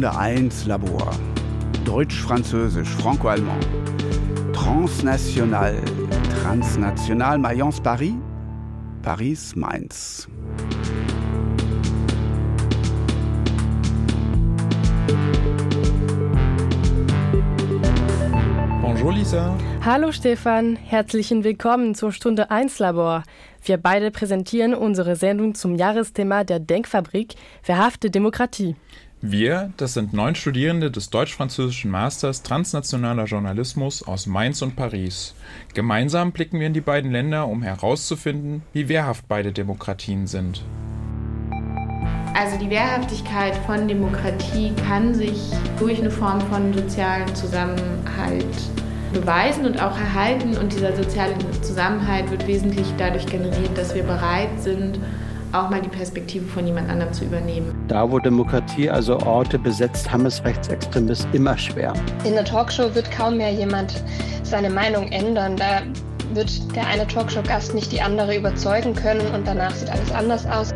Stunde 1 Labor. Deutsch-Französisch, Franco-Allemand. Transnational, transnational, Mayence Paris, Paris Mainz. Bonjour Lisa. Hallo Stefan, herzlichen Willkommen zur Stunde 1 Labor. Wir beide präsentieren unsere Sendung zum Jahresthema der Denkfabrik Verhafte Demokratie. Wir, das sind neun Studierende des deutsch-französischen Masters Transnationaler Journalismus aus Mainz und Paris. Gemeinsam blicken wir in die beiden Länder, um herauszufinden, wie wehrhaft beide Demokratien sind. Also die Wehrhaftigkeit von Demokratie kann sich durch eine Form von sozialen Zusammenhalt beweisen und auch erhalten. Und dieser soziale Zusammenhalt wird wesentlich dadurch generiert, dass wir bereit sind, auch mal die Perspektive von jemand anderem zu übernehmen. Da, wo Demokratie also Orte besetzt, haben es Rechtsextremisten immer schwer. In der Talkshow wird kaum mehr jemand seine Meinung ändern. Da wird der eine Talkshow-Gast nicht die andere überzeugen können und danach sieht alles anders aus.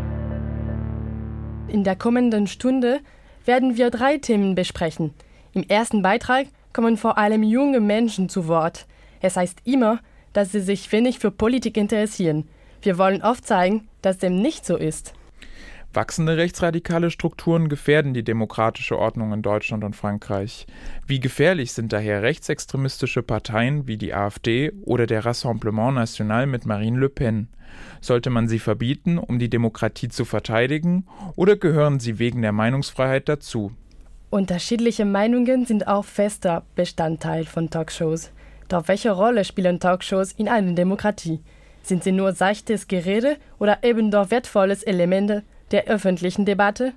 In der kommenden Stunde werden wir drei Themen besprechen. Im ersten Beitrag kommen vor allem junge Menschen zu Wort. Es heißt immer, dass sie sich wenig für Politik interessieren. Wir wollen oft zeigen, dass dem nicht so ist. Wachsende rechtsradikale Strukturen gefährden die demokratische Ordnung in Deutschland und Frankreich. Wie gefährlich sind daher rechtsextremistische Parteien wie die AfD oder der Rassemblement National mit Marine Le Pen? Sollte man sie verbieten, um die Demokratie zu verteidigen, oder gehören sie wegen der Meinungsfreiheit dazu? Unterschiedliche Meinungen sind auch fester Bestandteil von Talkshows. Doch welche Rolle spielen Talkshows in einer Demokratie? Sind sie nur seichtes Gerede oder eben doch wertvolles Elemente der öffentlichen Debatte?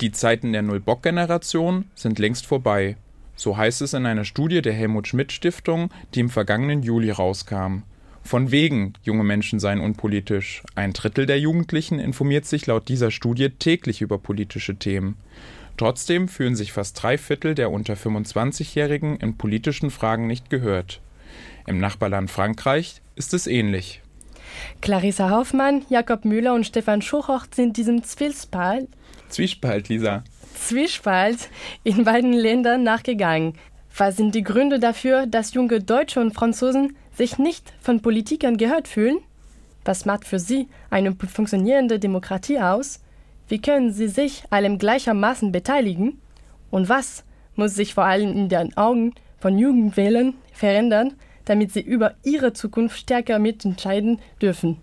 Die Zeiten der Null-Bock-Generation sind längst vorbei. So heißt es in einer Studie der Helmut Schmidt Stiftung, die im vergangenen Juli rauskam. Von wegen, junge Menschen seien unpolitisch. Ein Drittel der Jugendlichen informiert sich laut dieser Studie täglich über politische Themen. Trotzdem fühlen sich fast drei Viertel der unter 25-Jährigen in politischen Fragen nicht gehört. Im Nachbarland Frankreich ist es ähnlich. Clarissa Hoffmann, Jakob Müller und Stefan Schuchocht sind diesem Zwiespalt, Zwiespalt, Lisa. Zwiespalt in beiden Ländern nachgegangen. Was sind die Gründe dafür, dass junge Deutsche und Franzosen sich nicht von Politikern gehört fühlen? Was macht für sie eine funktionierende Demokratie aus? Wie können sie sich allem gleichermaßen beteiligen? Und was muss sich vor allem in den Augen von Jugendwählern verändern, damit sie über ihre Zukunft stärker mitentscheiden dürfen?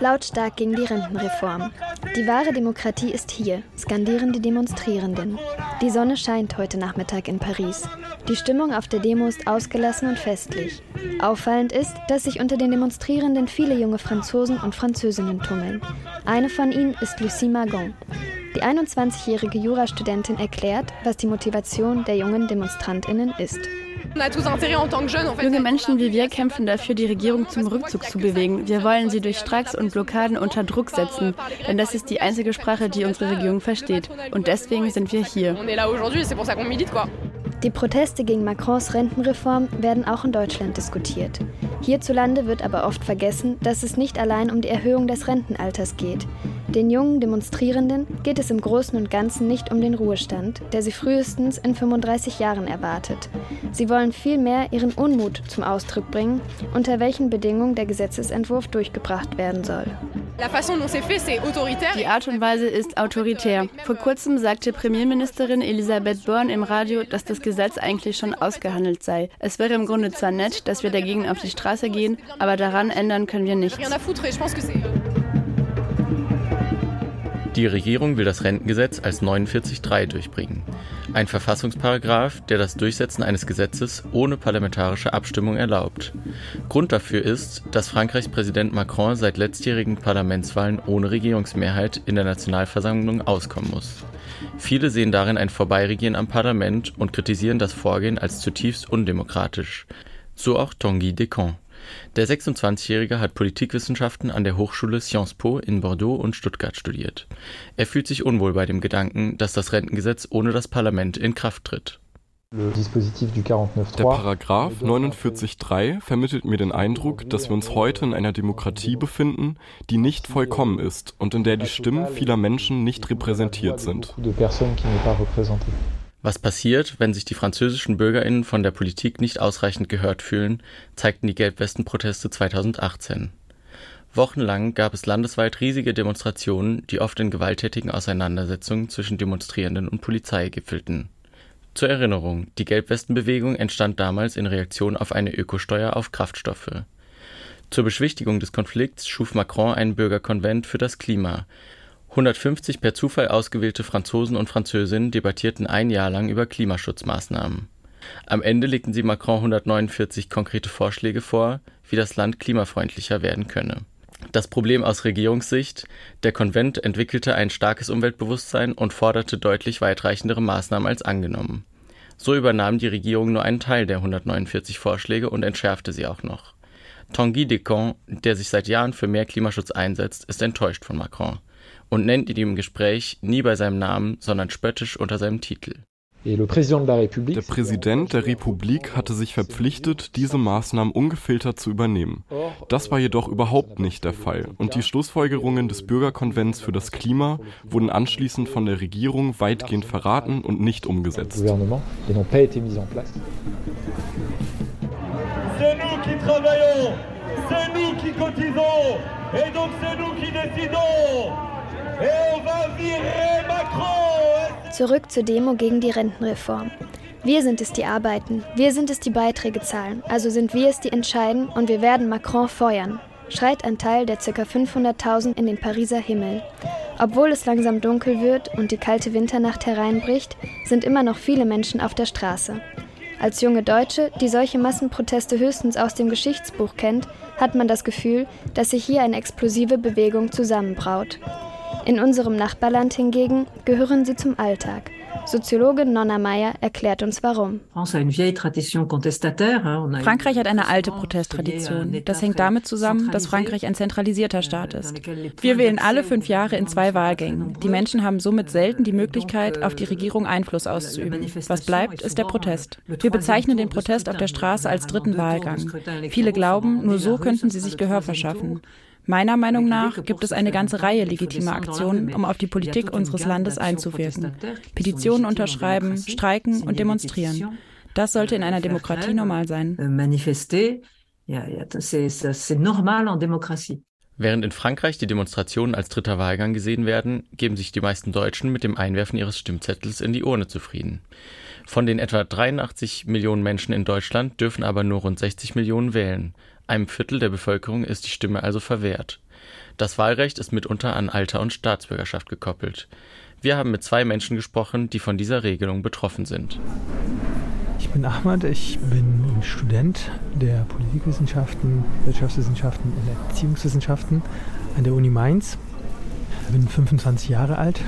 Lautstark gegen die Rentenreform. Die wahre Demokratie ist hier, skandieren die Demonstrierenden. Die Sonne scheint heute Nachmittag in Paris. Die Stimmung auf der Demo ist ausgelassen und festlich. Auffallend ist, dass sich unter den Demonstrierenden viele junge Franzosen und Französinnen tummeln. Eine von ihnen ist Lucie Magon. Die 21-jährige Jurastudentin erklärt, was die Motivation der jungen Demonstrantinnen ist. Junge Menschen wie wir kämpfen dafür, die Regierung zum Rückzug zu bewegen. Wir wollen sie durch Streiks und Blockaden unter Druck setzen, denn das ist die einzige Sprache, die unsere Regierung versteht. Und deswegen sind wir hier. Die Proteste gegen Macrons Rentenreform werden auch in Deutschland diskutiert. Hierzulande wird aber oft vergessen, dass es nicht allein um die Erhöhung des Rentenalters geht. Den jungen Demonstrierenden geht es im Großen und Ganzen nicht um den Ruhestand, der sie frühestens in 35 Jahren erwartet. Sie wollen vielmehr ihren Unmut zum Ausdruck bringen, unter welchen Bedingungen der Gesetzesentwurf durchgebracht werden soll. Die Art und Weise ist autoritär. Vor kurzem sagte Premierministerin Elisabeth Born im Radio, dass das Gesetz eigentlich schon ausgehandelt sei. Es wäre im Grunde zwar nett, dass wir dagegen auf die Straße gehen, aber daran ändern können wir nichts. Die Regierung will das Rentengesetz als 49.3 durchbringen. Ein Verfassungsparagraf, der das Durchsetzen eines Gesetzes ohne parlamentarische Abstimmung erlaubt. Grund dafür ist, dass Frankreichs Präsident Macron seit letztjährigen Parlamentswahlen ohne Regierungsmehrheit in der Nationalversammlung auskommen muss. Viele sehen darin ein Vorbeiregieren am Parlament und kritisieren das Vorgehen als zutiefst undemokratisch. So auch Tanguy Descamps. Der 26-Jährige hat Politikwissenschaften an der Hochschule Sciences Po in Bordeaux und Stuttgart studiert. Er fühlt sich unwohl bei dem Gedanken, dass das Rentengesetz ohne das Parlament in Kraft tritt. Der Paragraph 49.3 vermittelt mir den Eindruck, dass wir uns heute in einer Demokratie befinden, die nicht vollkommen ist und in der die Stimmen vieler Menschen nicht repräsentiert sind. Was passiert, wenn sich die französischen Bürgerinnen von der Politik nicht ausreichend gehört fühlen, zeigten die Gelbwesten-Proteste 2018. Wochenlang gab es landesweit riesige Demonstrationen, die oft in gewalttätigen Auseinandersetzungen zwischen Demonstrierenden und Polizei gipfelten. Zur Erinnerung, die Gelbwestenbewegung entstand damals in Reaktion auf eine Ökosteuer auf Kraftstoffe. Zur Beschwichtigung des Konflikts schuf Macron einen Bürgerkonvent für das Klima. 150 per Zufall ausgewählte Franzosen und Französinnen debattierten ein Jahr lang über Klimaschutzmaßnahmen. Am Ende legten sie Macron 149 konkrete Vorschläge vor, wie das Land klimafreundlicher werden könne. Das Problem aus Regierungssicht, der Konvent entwickelte ein starkes Umweltbewusstsein und forderte deutlich weitreichendere Maßnahmen als angenommen. So übernahm die Regierung nur einen Teil der 149 Vorschläge und entschärfte sie auch noch. Tanguy Decamp, der sich seit Jahren für mehr Klimaschutz einsetzt, ist enttäuscht von Macron und nennt ihn im Gespräch nie bei seinem Namen, sondern spöttisch unter seinem Titel. Der Präsident der Republik hatte sich verpflichtet, diese Maßnahmen ungefiltert zu übernehmen. Das war jedoch überhaupt nicht der Fall und die Schlussfolgerungen des Bürgerkonvents für das Klima wurden anschließend von der Regierung weitgehend verraten und nicht umgesetzt. C'est nous qui cotisons et donc c'est nous qui décidons. Zurück zur Demo gegen die Rentenreform. Wir sind es, die arbeiten, wir sind es, die Beiträge zahlen, also sind wir es, die entscheiden und wir werden Macron feuern, schreit ein Teil der ca. 500.000 in den Pariser Himmel. Obwohl es langsam dunkel wird und die kalte Winternacht hereinbricht, sind immer noch viele Menschen auf der Straße. Als junge Deutsche, die solche Massenproteste höchstens aus dem Geschichtsbuch kennt, hat man das Gefühl, dass sich hier eine explosive Bewegung zusammenbraut. In unserem Nachbarland hingegen gehören sie zum Alltag. Soziologin Nonna Meyer erklärt uns warum. Frankreich hat eine alte Protesttradition. Das hängt damit zusammen, dass Frankreich ein zentralisierter Staat ist. Wir wählen alle fünf Jahre in zwei Wahlgängen. Die Menschen haben somit selten die Möglichkeit, auf die Regierung Einfluss auszuüben. Was bleibt, ist der Protest. Wir bezeichnen den Protest auf der Straße als dritten Wahlgang. Viele glauben, nur so könnten sie sich Gehör verschaffen. Meiner Meinung nach gibt es eine ganze Reihe legitimer Aktionen, um auf die Politik unseres Landes einzuwirken. Petitionen unterschreiben, streiken und demonstrieren. Das sollte in einer Demokratie normal sein. Während in Frankreich die Demonstrationen als dritter Wahlgang gesehen werden, geben sich die meisten Deutschen mit dem Einwerfen ihres Stimmzettels in die Urne zufrieden. Von den etwa 83 Millionen Menschen in Deutschland dürfen aber nur rund 60 Millionen wählen. Einem Viertel der Bevölkerung ist die Stimme also verwehrt. Das Wahlrecht ist mitunter an Alter und Staatsbürgerschaft gekoppelt. Wir haben mit zwei Menschen gesprochen, die von dieser Regelung betroffen sind. Ich bin Ahmad, ich bin Student der Politikwissenschaften, Wirtschaftswissenschaften und Erziehungswissenschaften an der Uni Mainz. Ich bin 25 Jahre alt.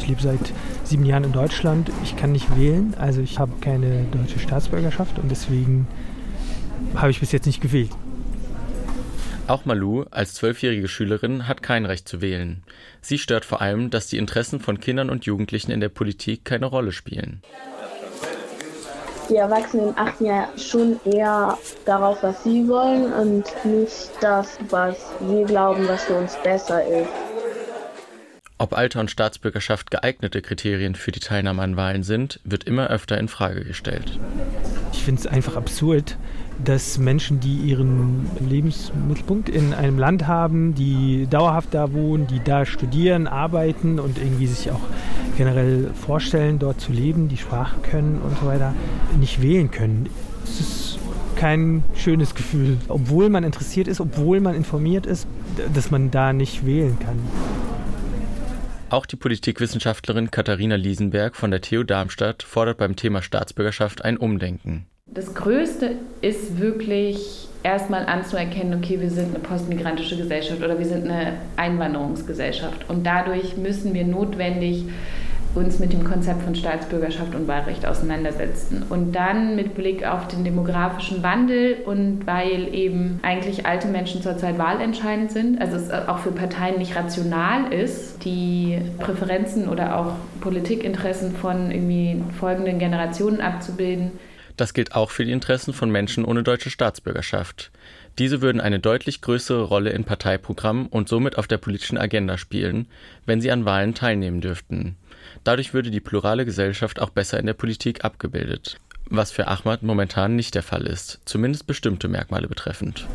Ich lebe seit sieben Jahren in Deutschland. Ich kann nicht wählen, also ich habe keine deutsche Staatsbürgerschaft und deswegen habe ich bis jetzt nicht gewählt. Auch Malou als zwölfjährige Schülerin hat kein Recht zu wählen. Sie stört vor allem, dass die Interessen von Kindern und Jugendlichen in der Politik keine Rolle spielen. Die Erwachsenen achten ja schon eher darauf, was sie wollen und nicht das, was wir glauben, was für uns besser ist. Ob Alter und Staatsbürgerschaft geeignete Kriterien für die Teilnahme an Wahlen sind, wird immer öfter in Frage gestellt. Ich finde es einfach absurd, dass Menschen, die ihren Lebensmittelpunkt in einem Land haben, die dauerhaft da wohnen, die da studieren, arbeiten und irgendwie sich auch generell vorstellen, dort zu leben, die Sprache können und so weiter, nicht wählen können. Es ist kein schönes Gefühl, obwohl man interessiert ist, obwohl man informiert ist, dass man da nicht wählen kann. Auch die Politikwissenschaftlerin Katharina Liesenberg von der TU Darmstadt fordert beim Thema Staatsbürgerschaft ein Umdenken. Das Größte ist wirklich erstmal anzuerkennen, okay, wir sind eine postmigrantische Gesellschaft oder wir sind eine Einwanderungsgesellschaft. Und dadurch müssen wir notwendig uns mit dem Konzept von Staatsbürgerschaft und Wahlrecht auseinandersetzten. Und dann mit Blick auf den demografischen Wandel und weil eben eigentlich alte Menschen zurzeit wahlentscheidend sind, also es auch für Parteien nicht rational ist, die Präferenzen oder auch Politikinteressen von irgendwie folgenden Generationen abzubilden. Das gilt auch für die Interessen von Menschen ohne deutsche Staatsbürgerschaft. Diese würden eine deutlich größere Rolle in Parteiprogrammen und somit auf der politischen Agenda spielen, wenn sie an Wahlen teilnehmen dürften. Dadurch würde die plurale Gesellschaft auch besser in der Politik abgebildet, was für Ahmad momentan nicht der Fall ist, zumindest bestimmte Merkmale betreffend.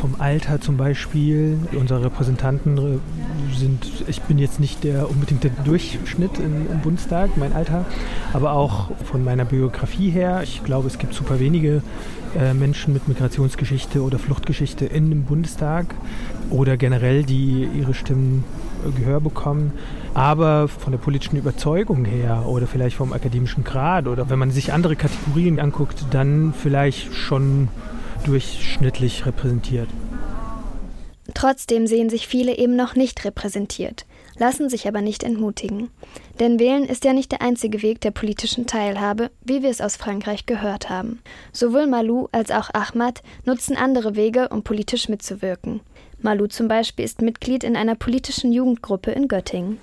Vom Alter zum Beispiel, unsere Repräsentanten sind, ich bin jetzt nicht der unbedingt der Durchschnitt im, im Bundestag, mein Alter, aber auch von meiner Biografie her, ich glaube, es gibt super wenige äh, Menschen mit Migrationsgeschichte oder Fluchtgeschichte in dem Bundestag oder generell, die ihre Stimmen Gehör bekommen. Aber von der politischen Überzeugung her oder vielleicht vom akademischen Grad oder wenn man sich andere Kategorien anguckt, dann vielleicht schon durchschnittlich repräsentiert. Trotzdem sehen sich viele eben noch nicht repräsentiert, lassen sich aber nicht entmutigen. Denn wählen ist ja nicht der einzige Weg der politischen Teilhabe, wie wir es aus Frankreich gehört haben. Sowohl Malou als auch Ahmad nutzen andere Wege, um politisch mitzuwirken. Malu zum Beispiel ist Mitglied in einer politischen Jugendgruppe in Göttingen.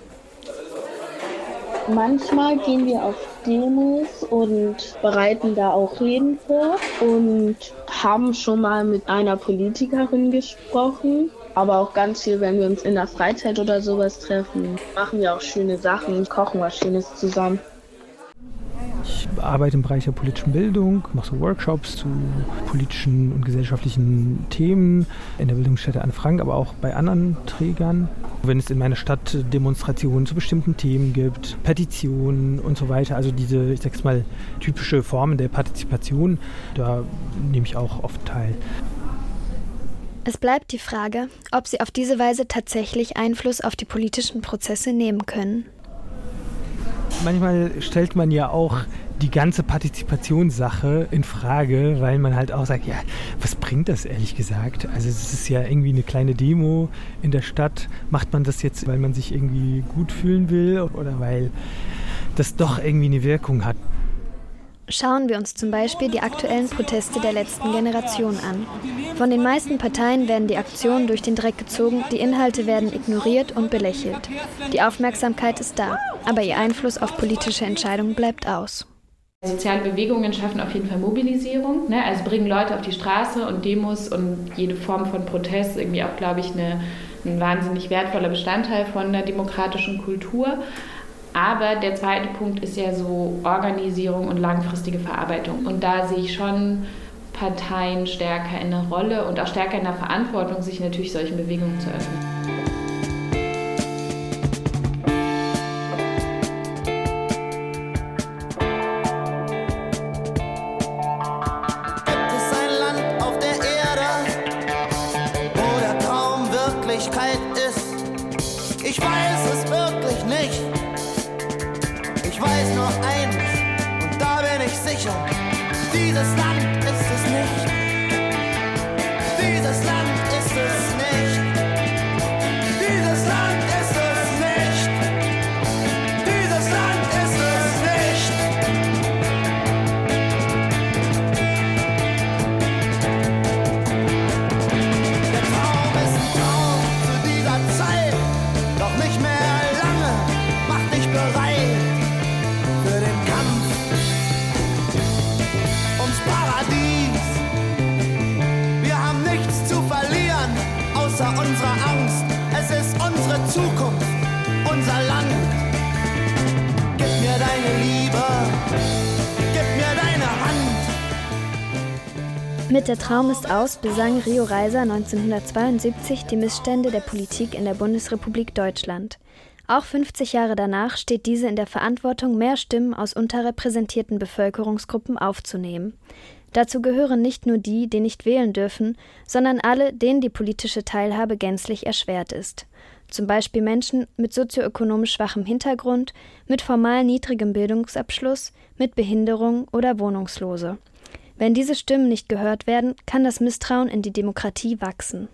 Manchmal gehen wir auf Demos und bereiten da auch Reden vor und haben schon mal mit einer Politikerin gesprochen. Aber auch ganz viel, wenn wir uns in der Freizeit oder sowas treffen, machen wir auch schöne Sachen, kochen was Schönes zusammen. Ich arbeite im Bereich der politischen Bildung, mache so Workshops zu politischen und gesellschaftlichen Themen in der Bildungsstätte Anne Frank, aber auch bei anderen Trägern. Wenn es in meiner Stadt Demonstrationen zu bestimmten Themen gibt, Petitionen und so weiter, also diese, ich sag's mal, typische Formen der Partizipation, da nehme ich auch oft teil. Es bleibt die Frage, ob sie auf diese Weise tatsächlich Einfluss auf die politischen Prozesse nehmen können manchmal stellt man ja auch die ganze Partizipationssache in Frage, weil man halt auch sagt, ja, was bringt das ehrlich gesagt? Also es ist ja irgendwie eine kleine Demo in der Stadt. Macht man das jetzt, weil man sich irgendwie gut fühlen will oder weil das doch irgendwie eine Wirkung hat? Schauen wir uns zum Beispiel die aktuellen Proteste der letzten Generation an. Von den meisten Parteien werden die Aktionen durch den Dreck gezogen, die Inhalte werden ignoriert und belächelt. Die Aufmerksamkeit ist da, aber ihr Einfluss auf politische Entscheidungen bleibt aus. Soziale Bewegungen schaffen auf jeden Fall Mobilisierung, ne? also bringen Leute auf die Straße und Demos und jede Form von Protest irgendwie auch, glaube ich, eine, ein wahnsinnig wertvoller Bestandteil von der demokratischen Kultur. Aber der zweite Punkt ist ja so Organisierung und langfristige Verarbeitung. Und da sehe ich schon Parteien stärker in der Rolle und auch stärker in der Verantwortung, sich natürlich solchen Bewegungen zu öffnen. Mit Der Traum ist aus besang Rio Reiser 1972 die Missstände der Politik in der Bundesrepublik Deutschland. Auch 50 Jahre danach steht diese in der Verantwortung, mehr Stimmen aus unterrepräsentierten Bevölkerungsgruppen aufzunehmen. Dazu gehören nicht nur die, die nicht wählen dürfen, sondern alle, denen die politische Teilhabe gänzlich erschwert ist. Zum Beispiel Menschen mit sozioökonomisch schwachem Hintergrund, mit formal niedrigem Bildungsabschluss, mit Behinderung oder Wohnungslose. Wenn diese Stimmen nicht gehört werden, kann das Misstrauen in die Demokratie wachsen.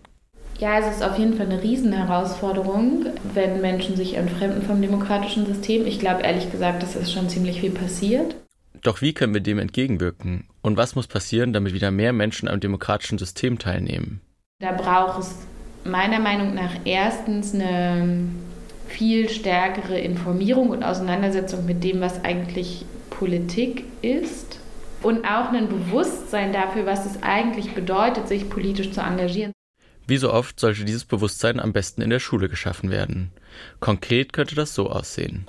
Ja, es ist auf jeden Fall eine Riesenherausforderung, wenn Menschen sich entfremden vom demokratischen System. Ich glaube ehrlich gesagt, dass es schon ziemlich viel passiert. Doch wie können wir dem entgegenwirken? Und was muss passieren, damit wieder mehr Menschen am demokratischen System teilnehmen? Da braucht es meiner Meinung nach erstens eine viel stärkere Informierung und Auseinandersetzung mit dem, was eigentlich Politik ist. Und auch ein Bewusstsein dafür, was es eigentlich bedeutet, sich politisch zu engagieren. Wie so oft sollte dieses Bewusstsein am besten in der Schule geschaffen werden. Konkret könnte das so aussehen.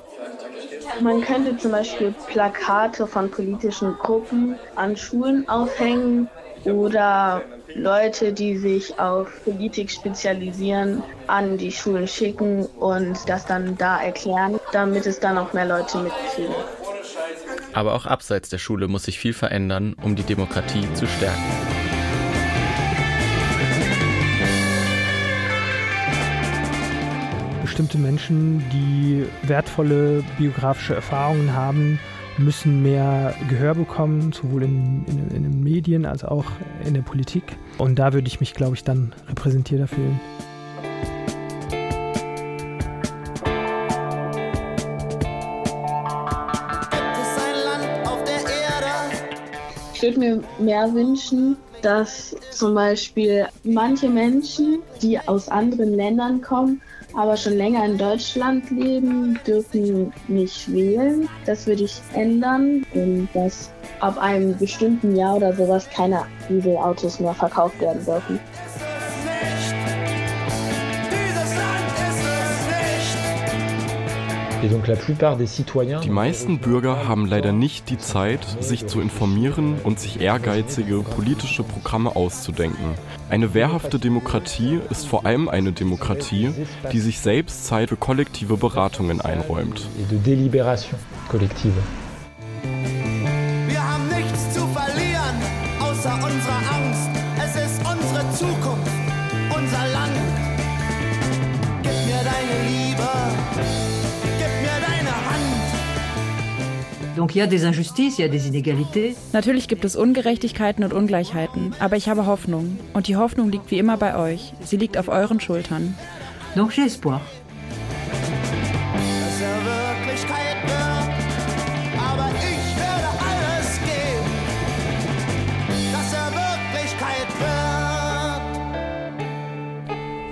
Man könnte zum Beispiel Plakate von politischen Gruppen an Schulen aufhängen oder Leute, die sich auf Politik spezialisieren, an die Schulen schicken und das dann da erklären, damit es dann auch mehr Leute mitkriegen. Aber auch abseits der Schule muss sich viel verändern, um die Demokratie zu stärken. Bestimmte Menschen, die wertvolle biografische Erfahrungen haben, müssen mehr Gehör bekommen, sowohl in, in, in, den Medien als auch in der Politik. Und da würde ich mich, glaube ich, dann repräsentierter fühlen. Ich würde mir mehr wünschen, dass zum Beispiel manche Menschen, die aus anderen Ländern kommen, aber schon länger in Deutschland leben, dürfen nicht wählen. Das würde ich ändern und dass ab einem bestimmten Jahr oder sowas keine Dieselautos mehr verkauft werden dürfen. Die meisten Bürger haben leider nicht die Zeit, sich zu informieren und sich ehrgeizige politische Programme auszudenken. Eine wehrhafte Demokratie ist vor allem eine Demokratie, die sich selbst Zeit für kollektive Beratungen einräumt. Natürlich gibt es Ungerechtigkeiten und Ungleichheiten, aber ich habe Hoffnung. Und die Hoffnung liegt wie immer bei euch. Sie liegt auf euren Schultern. Donc j'ai espoir. Er er.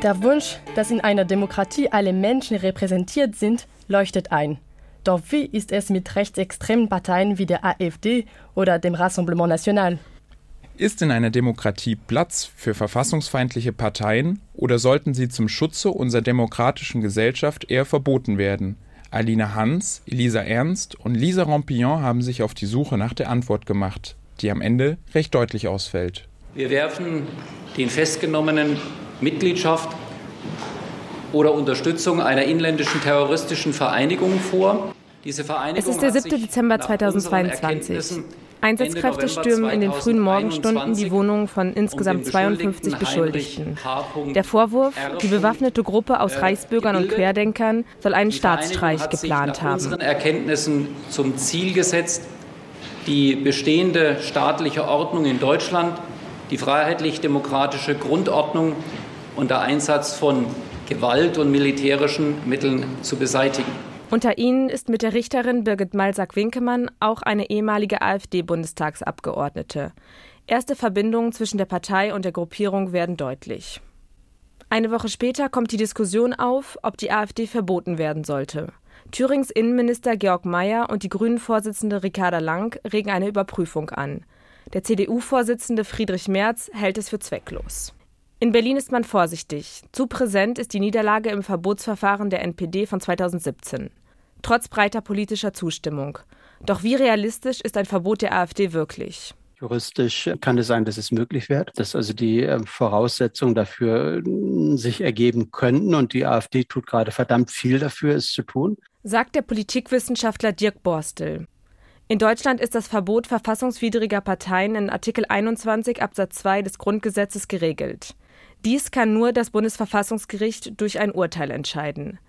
Der Wunsch, dass in einer Demokratie alle Menschen repräsentiert sind, leuchtet ein. Doch wie ist es mit rechtsextremen Parteien wie der AfD oder dem Rassemblement National? Ist in einer Demokratie Platz für verfassungsfeindliche Parteien oder sollten sie zum Schutze unserer demokratischen Gesellschaft eher verboten werden? Alina Hans, Elisa Ernst und Lisa Rampillon haben sich auf die Suche nach der Antwort gemacht, die am Ende recht deutlich ausfällt. Wir werfen den Festgenommenen Mitgliedschaft oder Unterstützung einer inländischen terroristischen Vereinigung vor. Es ist der 7. Dezember 2022. Einsatzkräfte stürmen in den frühen Morgenstunden die Wohnungen von insgesamt 52 Beschuldigten. Der Vorwurf, die bewaffnete Gruppe aus Reichsbürgern und Querdenkern soll einen Staatsstreich geplant haben. unseren Erkenntnissen zum Ziel gesetzt, die bestehende staatliche Ordnung in Deutschland, die freiheitlich-demokratische Grundordnung und der Einsatz von Gewalt und militärischen Mitteln zu beseitigen. Unter ihnen ist mit der Richterin Birgit Malsack-Winkemann auch eine ehemalige AfD-Bundestagsabgeordnete. Erste Verbindungen zwischen der Partei und der Gruppierung werden deutlich. Eine Woche später kommt die Diskussion auf, ob die AfD verboten werden sollte. Thürings Innenminister Georg Mayer und die Grünen-Vorsitzende Ricarda Lang regen eine Überprüfung an. Der CDU-Vorsitzende Friedrich Merz hält es für zwecklos. In Berlin ist man vorsichtig. Zu präsent ist die Niederlage im Verbotsverfahren der NPD von 2017. Trotz breiter politischer Zustimmung. Doch wie realistisch ist ein Verbot der AfD wirklich? Juristisch kann es sein, dass es möglich wird, dass also die äh, Voraussetzungen dafür äh, sich ergeben könnten und die AfD tut gerade verdammt viel dafür, es zu tun. Sagt der Politikwissenschaftler Dirk Borstel. In Deutschland ist das Verbot verfassungswidriger Parteien in Artikel 21 Absatz 2 des Grundgesetzes geregelt. Dies kann nur das Bundesverfassungsgericht durch ein Urteil entscheiden.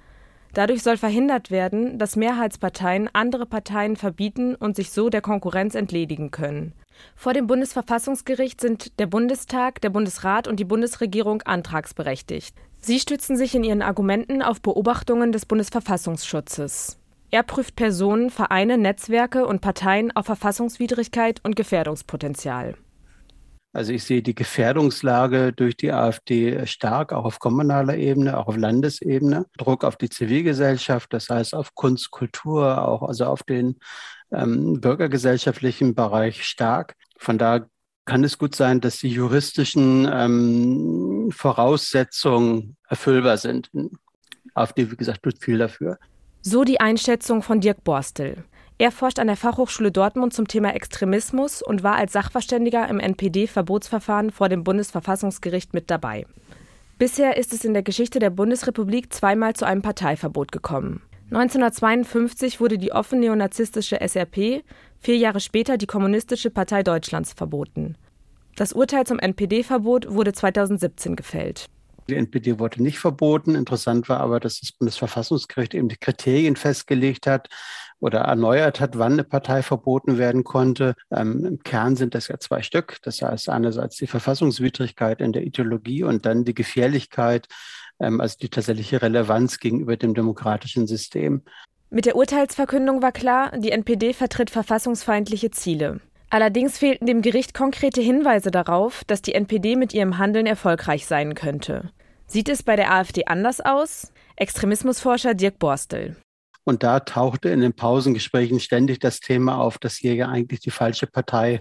Dadurch soll verhindert werden, dass Mehrheitsparteien andere Parteien verbieten und sich so der Konkurrenz entledigen können. Vor dem Bundesverfassungsgericht sind der Bundestag, der Bundesrat und die Bundesregierung antragsberechtigt. Sie stützen sich in ihren Argumenten auf Beobachtungen des Bundesverfassungsschutzes. Er prüft Personen, Vereine, Netzwerke und Parteien auf Verfassungswidrigkeit und Gefährdungspotenzial. Also ich sehe die Gefährdungslage durch die AfD stark, auch auf kommunaler Ebene, auch auf Landesebene. Druck auf die Zivilgesellschaft, das heißt auf Kunst, Kultur, auch also auf den ähm, bürgergesellschaftlichen Bereich stark. Von da kann es gut sein, dass die juristischen ähm, Voraussetzungen erfüllbar sind. AfD, wie gesagt, tut viel dafür. So die Einschätzung von Dirk Borstel. Er forscht an der Fachhochschule Dortmund zum Thema Extremismus und war als Sachverständiger im NPD-Verbotsverfahren vor dem Bundesverfassungsgericht mit dabei. Bisher ist es in der Geschichte der Bundesrepublik zweimal zu einem Parteiverbot gekommen. 1952 wurde die offen neonazistische SRP, vier Jahre später die Kommunistische Partei Deutschlands verboten. Das Urteil zum NPD-Verbot wurde 2017 gefällt. Die NPD wurde nicht verboten. Interessant war aber, dass das Bundesverfassungsgericht eben die Kriterien festgelegt hat, oder erneuert hat, wann eine Partei verboten werden konnte. Ähm, Im Kern sind das ja zwei Stück. Das heißt einerseits die Verfassungswidrigkeit in der Ideologie und dann die Gefährlichkeit, ähm, also die tatsächliche Relevanz gegenüber dem demokratischen System. Mit der Urteilsverkündung war klar, die NPD vertritt verfassungsfeindliche Ziele. Allerdings fehlten dem Gericht konkrete Hinweise darauf, dass die NPD mit ihrem Handeln erfolgreich sein könnte. Sieht es bei der AfD anders aus? Extremismusforscher Dirk Borstel. Und da tauchte in den Pausengesprächen ständig das Thema auf, dass hier ja eigentlich die falsche Partei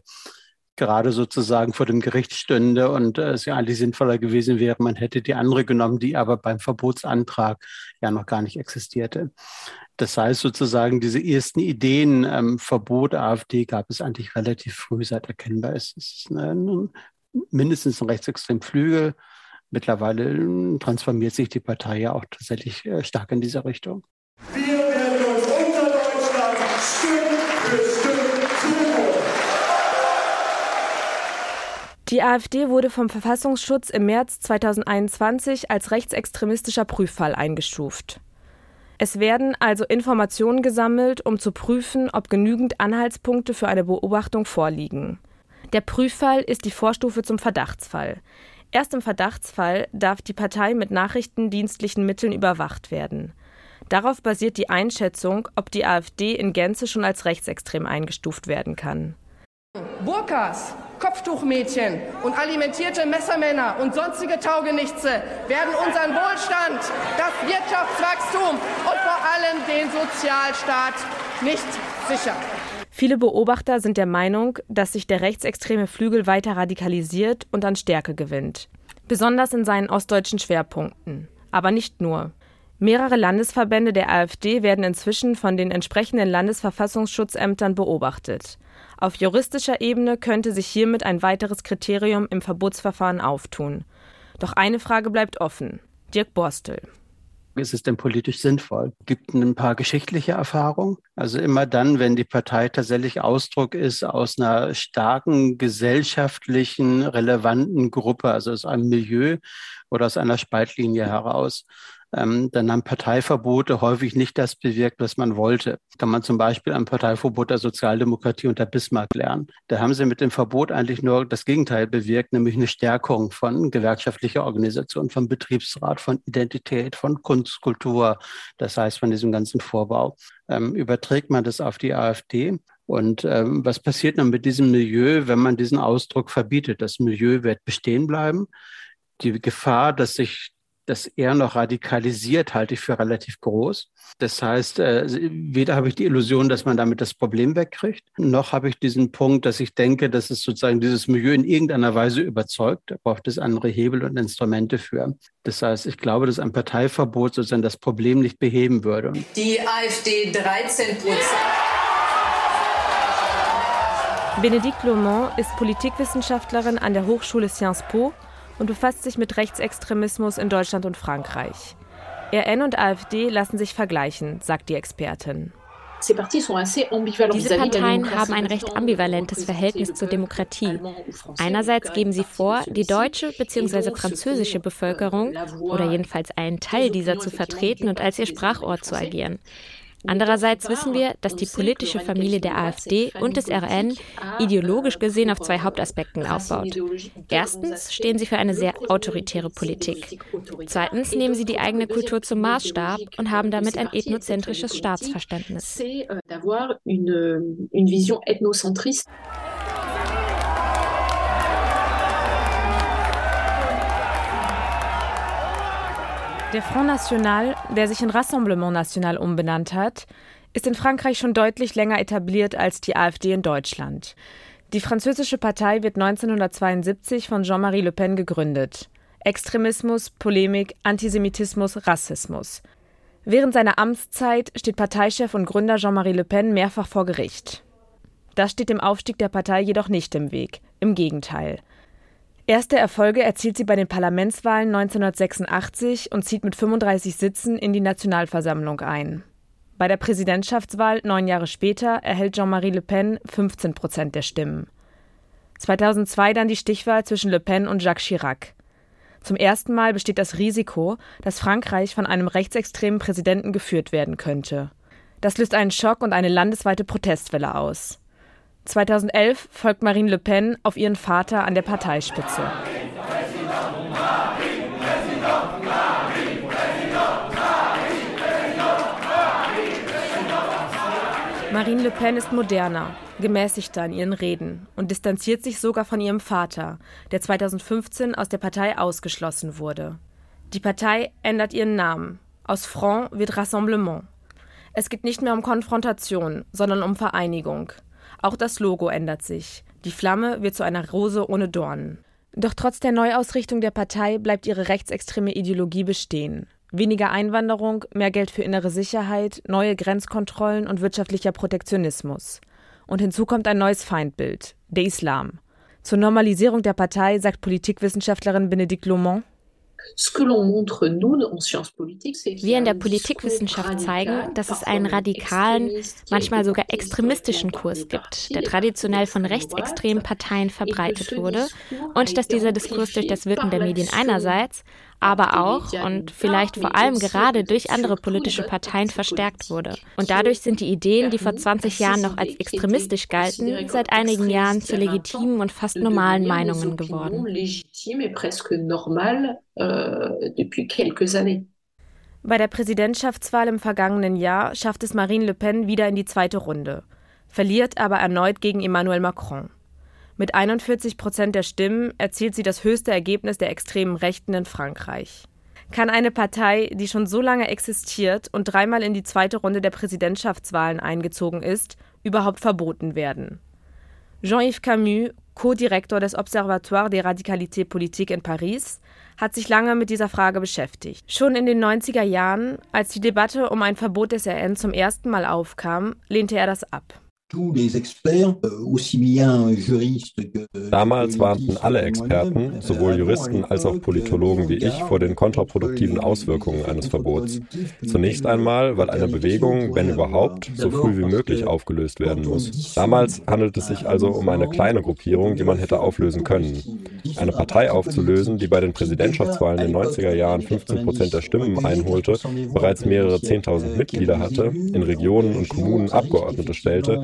gerade sozusagen vor dem Gericht stünde und äh, es ja eigentlich sinnvoller gewesen wäre, man hätte die andere genommen, die aber beim Verbotsantrag ja noch gar nicht existierte. Das heißt sozusagen, diese ersten Ideen, ähm, Verbot AfD, gab es eigentlich relativ früh, seit erkennbar ist. Es ist eine, mindestens ein rechtsextrem Flügel. Mittlerweile äh, transformiert sich die Partei ja auch tatsächlich äh, stark in diese Richtung. Wir Die AfD wurde vom Verfassungsschutz im März 2021 als rechtsextremistischer Prüffall eingestuft. Es werden also Informationen gesammelt, um zu prüfen, ob genügend Anhaltspunkte für eine Beobachtung vorliegen. Der Prüffall ist die Vorstufe zum Verdachtsfall. Erst im Verdachtsfall darf die Partei mit nachrichtendienstlichen Mitteln überwacht werden. Darauf basiert die Einschätzung, ob die AfD in Gänze schon als rechtsextrem eingestuft werden kann. Burkas, Kopftuchmädchen und alimentierte Messermänner und sonstige Taugenichtse werden unseren Wohlstand, das Wirtschaftswachstum und vor allem den Sozialstaat nicht sichern. Viele Beobachter sind der Meinung, dass sich der rechtsextreme Flügel weiter radikalisiert und an Stärke gewinnt. Besonders in seinen ostdeutschen Schwerpunkten. Aber nicht nur. Mehrere Landesverbände der AfD werden inzwischen von den entsprechenden Landesverfassungsschutzämtern beobachtet. Auf juristischer Ebene könnte sich hiermit ein weiteres Kriterium im Verbotsverfahren auftun. Doch eine Frage bleibt offen. Dirk Borstel. Ist es denn politisch sinnvoll? Gibt ein paar geschichtliche Erfahrungen? Also immer dann, wenn die Partei tatsächlich Ausdruck ist aus einer starken gesellschaftlichen, relevanten Gruppe, also aus einem Milieu oder aus einer Spaltlinie heraus ähm, dann haben Parteiverbote häufig nicht das bewirkt, was man wollte. Kann man zum Beispiel am Parteiverbot der Sozialdemokratie unter Bismarck lernen. Da haben sie mit dem Verbot eigentlich nur das Gegenteil bewirkt, nämlich eine Stärkung von gewerkschaftlicher Organisation, von Betriebsrat, von Identität, von Kunstkultur, das heißt von diesem ganzen Vorbau. Ähm, überträgt man das auf die AfD, und ähm, was passiert dann mit diesem Milieu, wenn man diesen Ausdruck verbietet? Das Milieu wird bestehen bleiben. Die Gefahr, dass sich das eher noch radikalisiert, halte ich für relativ groß. Das heißt, äh, weder habe ich die Illusion, dass man damit das Problem wegkriegt, noch habe ich diesen Punkt, dass ich denke, dass es sozusagen dieses Milieu in irgendeiner Weise überzeugt. Da braucht es andere Hebel und Instrumente für. Das heißt, ich glaube, dass ein Parteiverbot sozusagen das Problem nicht beheben würde. Die AfD 13 Prozent. Benedikt Lomont ist Politikwissenschaftlerin an der Hochschule Sciences Po und befasst sich mit Rechtsextremismus in Deutschland und Frankreich. RN und AfD lassen sich vergleichen, sagt die Expertin. Diese Parteien haben ein recht ambivalentes Verhältnis zur Demokratie. Einerseits geben sie vor, die deutsche bzw. französische Bevölkerung oder jedenfalls einen Teil dieser zu vertreten und als ihr Sprachort zu agieren. Andererseits wissen wir, dass die politische Familie der AfD und des RN ideologisch gesehen auf zwei Hauptaspekten aufbaut. Erstens stehen sie für eine sehr autoritäre Politik. Zweitens nehmen sie die eigene Kultur zum Maßstab und haben damit ein ethnozentrisches Staatsverständnis. Der Front National, der sich in Rassemblement National umbenannt hat, ist in Frankreich schon deutlich länger etabliert als die AfD in Deutschland. Die französische Partei wird 1972 von Jean-Marie Le Pen gegründet. Extremismus, Polemik, Antisemitismus, Rassismus. Während seiner Amtszeit steht Parteichef und Gründer Jean-Marie Le Pen mehrfach vor Gericht. Das steht dem Aufstieg der Partei jedoch nicht im Weg. Im Gegenteil. Erste Erfolge erzielt sie bei den Parlamentswahlen 1986 und zieht mit 35 Sitzen in die Nationalversammlung ein. Bei der Präsidentschaftswahl neun Jahre später erhält Jean-Marie Le Pen 15 Prozent der Stimmen. 2002 dann die Stichwahl zwischen Le Pen und Jacques Chirac. Zum ersten Mal besteht das Risiko, dass Frankreich von einem rechtsextremen Präsidenten geführt werden könnte. Das löst einen Schock und eine landesweite Protestwelle aus. 2011 folgt Marine Le Pen auf ihren Vater an der Parteispitze. Marine Le Pen ist moderner, gemäßigter in ihren Reden und distanziert sich sogar von ihrem Vater, der 2015 aus der Partei ausgeschlossen wurde. Die Partei ändert ihren Namen. Aus Front wird Rassemblement. Es geht nicht mehr um Konfrontation, sondern um Vereinigung. Auch das Logo ändert sich. Die Flamme wird zu einer Rose ohne Dornen. Doch trotz der Neuausrichtung der Partei bleibt ihre rechtsextreme Ideologie bestehen. Weniger Einwanderung, mehr Geld für innere Sicherheit, neue Grenzkontrollen und wirtschaftlicher Protektionismus. Und hinzu kommt ein neues Feindbild, der Islam. Zur Normalisierung der Partei sagt Politikwissenschaftlerin Benedikt Lomont, wir in der Politikwissenschaft zeigen, dass es einen radikalen, manchmal sogar extremistischen Kurs gibt, der traditionell von rechtsextremen Parteien verbreitet wurde. und dass dieser Diskurs durch das Wirken der Medien einerseits, aber auch und vielleicht vor allem gerade durch andere politische Parteien verstärkt wurde. Und dadurch sind die Ideen, die vor 20 Jahren noch als extremistisch galten, seit einigen Jahren zu legitimen und fast normalen Meinungen geworden. Euh, Bei der Präsidentschaftswahl im vergangenen Jahr schafft es Marine Le Pen wieder in die zweite Runde, verliert aber erneut gegen Emmanuel Macron. Mit 41 Prozent der Stimmen erzielt sie das höchste Ergebnis der extremen Rechten in Frankreich. Kann eine Partei, die schon so lange existiert und dreimal in die zweite Runde der Präsidentschaftswahlen eingezogen ist, überhaupt verboten werden? Jean-Yves Camus, Co-Direktor des Observatoire des Radicalités Politiques in Paris, hat sich lange mit dieser Frage beschäftigt. Schon in den 90er Jahren, als die Debatte um ein Verbot des RN zum ersten Mal aufkam, lehnte er das ab. Euh, Damals warnten alle Experten, sowohl Juristen als auch Politologen wie ich, vor den kontraproduktiven Auswirkungen eines Verbots. Zunächst einmal, weil eine Bewegung, wenn überhaupt, so früh wie möglich aufgelöst werden muss. Damals handelt es sich also um eine kleine Gruppierung, die man hätte auflösen können. Eine Partei aufzulösen, die bei den Präsidentschaftswahlen in den 90er Jahren 15 Prozent der Stimmen einholte, bereits mehrere 10.000 Mitglieder hatte, in Regionen und Kommunen Abgeordnete stellte,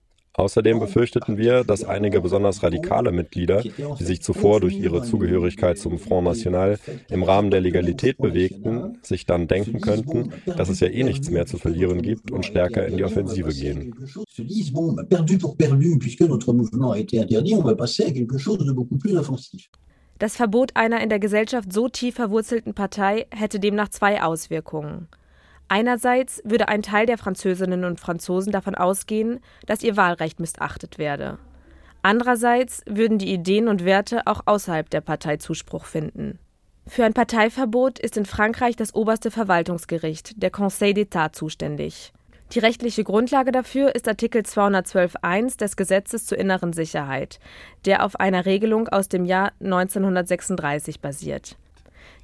Außerdem befürchteten wir, dass einige besonders radikale Mitglieder, die sich zuvor durch ihre Zugehörigkeit zum Front National im Rahmen der Legalität bewegten, sich dann denken könnten, dass es ja eh nichts mehr zu verlieren gibt und stärker in die Offensive gehen. Das Verbot einer in der Gesellschaft so tief verwurzelten Partei hätte demnach zwei Auswirkungen. Einerseits würde ein Teil der Französinnen und Franzosen davon ausgehen, dass ihr Wahlrecht missachtet werde. Andererseits würden die Ideen und Werte auch außerhalb der Partei Zuspruch finden. Für ein Parteiverbot ist in Frankreich das oberste Verwaltungsgericht, der Conseil d'État, zuständig. Die rechtliche Grundlage dafür ist Artikel 212.1 des Gesetzes zur inneren Sicherheit, der auf einer Regelung aus dem Jahr 1936 basiert.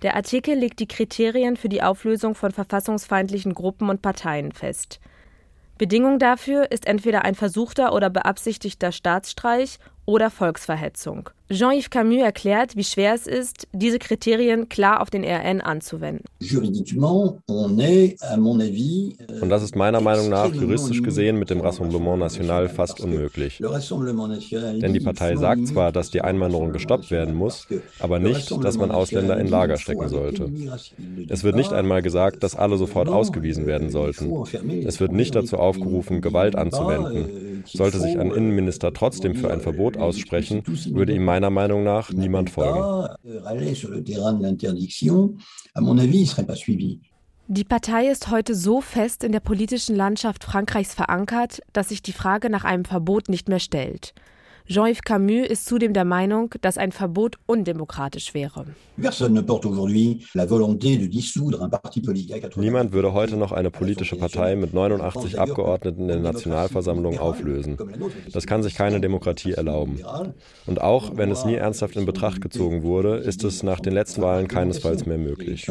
Der Artikel legt die Kriterien für die Auflösung von verfassungsfeindlichen Gruppen und Parteien fest. Bedingung dafür ist entweder ein versuchter oder beabsichtigter Staatsstreich oder Volksverhetzung. Jean-Yves Camus erklärt, wie schwer es ist, diese Kriterien klar auf den RN anzuwenden. Euh, Und das ist meiner Meinung nach juristisch gesehen mit dem Rassemblement National fast unmöglich. Denn die Partei sagt zwar, dass die Einwanderung gestoppt werden muss, aber nicht, dass man Ausländer in Lager stecken sollte. Es wird nicht einmal gesagt, dass alle sofort ausgewiesen werden sollten. Es wird nicht dazu aufgerufen, Gewalt anzuwenden. Sollte sich ein Innenminister trotzdem für ein Verbot aussprechen, würde ihm meiner Meinung nach niemand folgen. Die Partei ist heute so fest in der politischen Landschaft Frankreichs verankert, dass sich die Frage nach einem Verbot nicht mehr stellt. Jean-Yves Camus ist zudem der Meinung, dass ein Verbot undemokratisch wäre. Niemand würde heute noch eine politische Partei mit 89 Abgeordneten in der Nationalversammlung auflösen. Das kann sich keine Demokratie erlauben. Und auch wenn es nie ernsthaft in Betracht gezogen wurde, ist es nach den letzten Wahlen keinesfalls mehr möglich.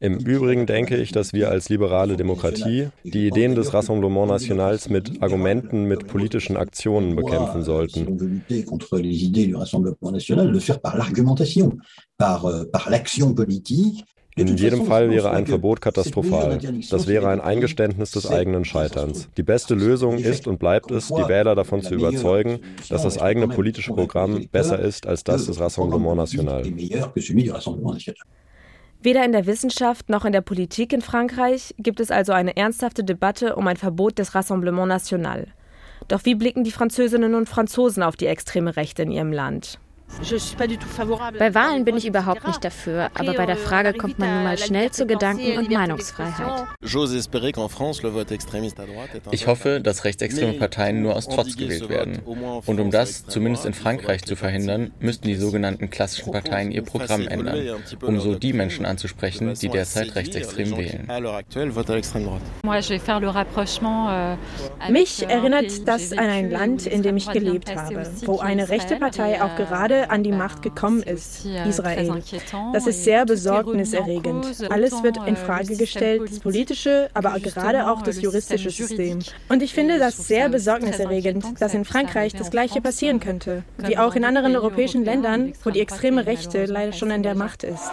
Im Übrigen denke ich, dass wir als liberale Demokratie die Ideen des Rassemblement Nationals mit Argumenten, mit politischen Aktionen bekämpfen sollten. In jedem Fall wäre ein Verbot katastrophal. Das wäre ein Eingeständnis des eigenen Scheiterns. Die beste Lösung ist und bleibt es, die Wähler davon zu überzeugen, dass das eigene politische Programm besser ist als das des Rassemblement National. Weder in der Wissenschaft noch in der Politik in Frankreich gibt es also eine ernsthafte Debatte um ein Verbot des Rassemblement National. Doch wie blicken die Französinnen und Franzosen auf die extreme Rechte in ihrem Land? Bei Wahlen bin ich überhaupt nicht dafür, aber bei der Frage kommt man nun mal schnell zu Gedanken- und Meinungsfreiheit. Ich hoffe, dass rechtsextreme Parteien nur aus Trotz gewählt werden. Und um das, zumindest in Frankreich, zu verhindern, müssten die sogenannten klassischen Parteien ihr Programm ändern, um so die Menschen anzusprechen, die derzeit rechtsextrem wählen. Mich erinnert das an ein Land, in dem ich gelebt habe, wo eine rechte Partei auch gerade an die Macht gekommen ist, Israel. Das ist sehr besorgniserregend. Alles wird in Frage gestellt, das politische, aber gerade auch das juristische System. Und ich finde das sehr besorgniserregend, dass in Frankreich das Gleiche passieren könnte, wie auch in anderen europäischen Ländern, wo die extreme Rechte leider schon an der Macht ist.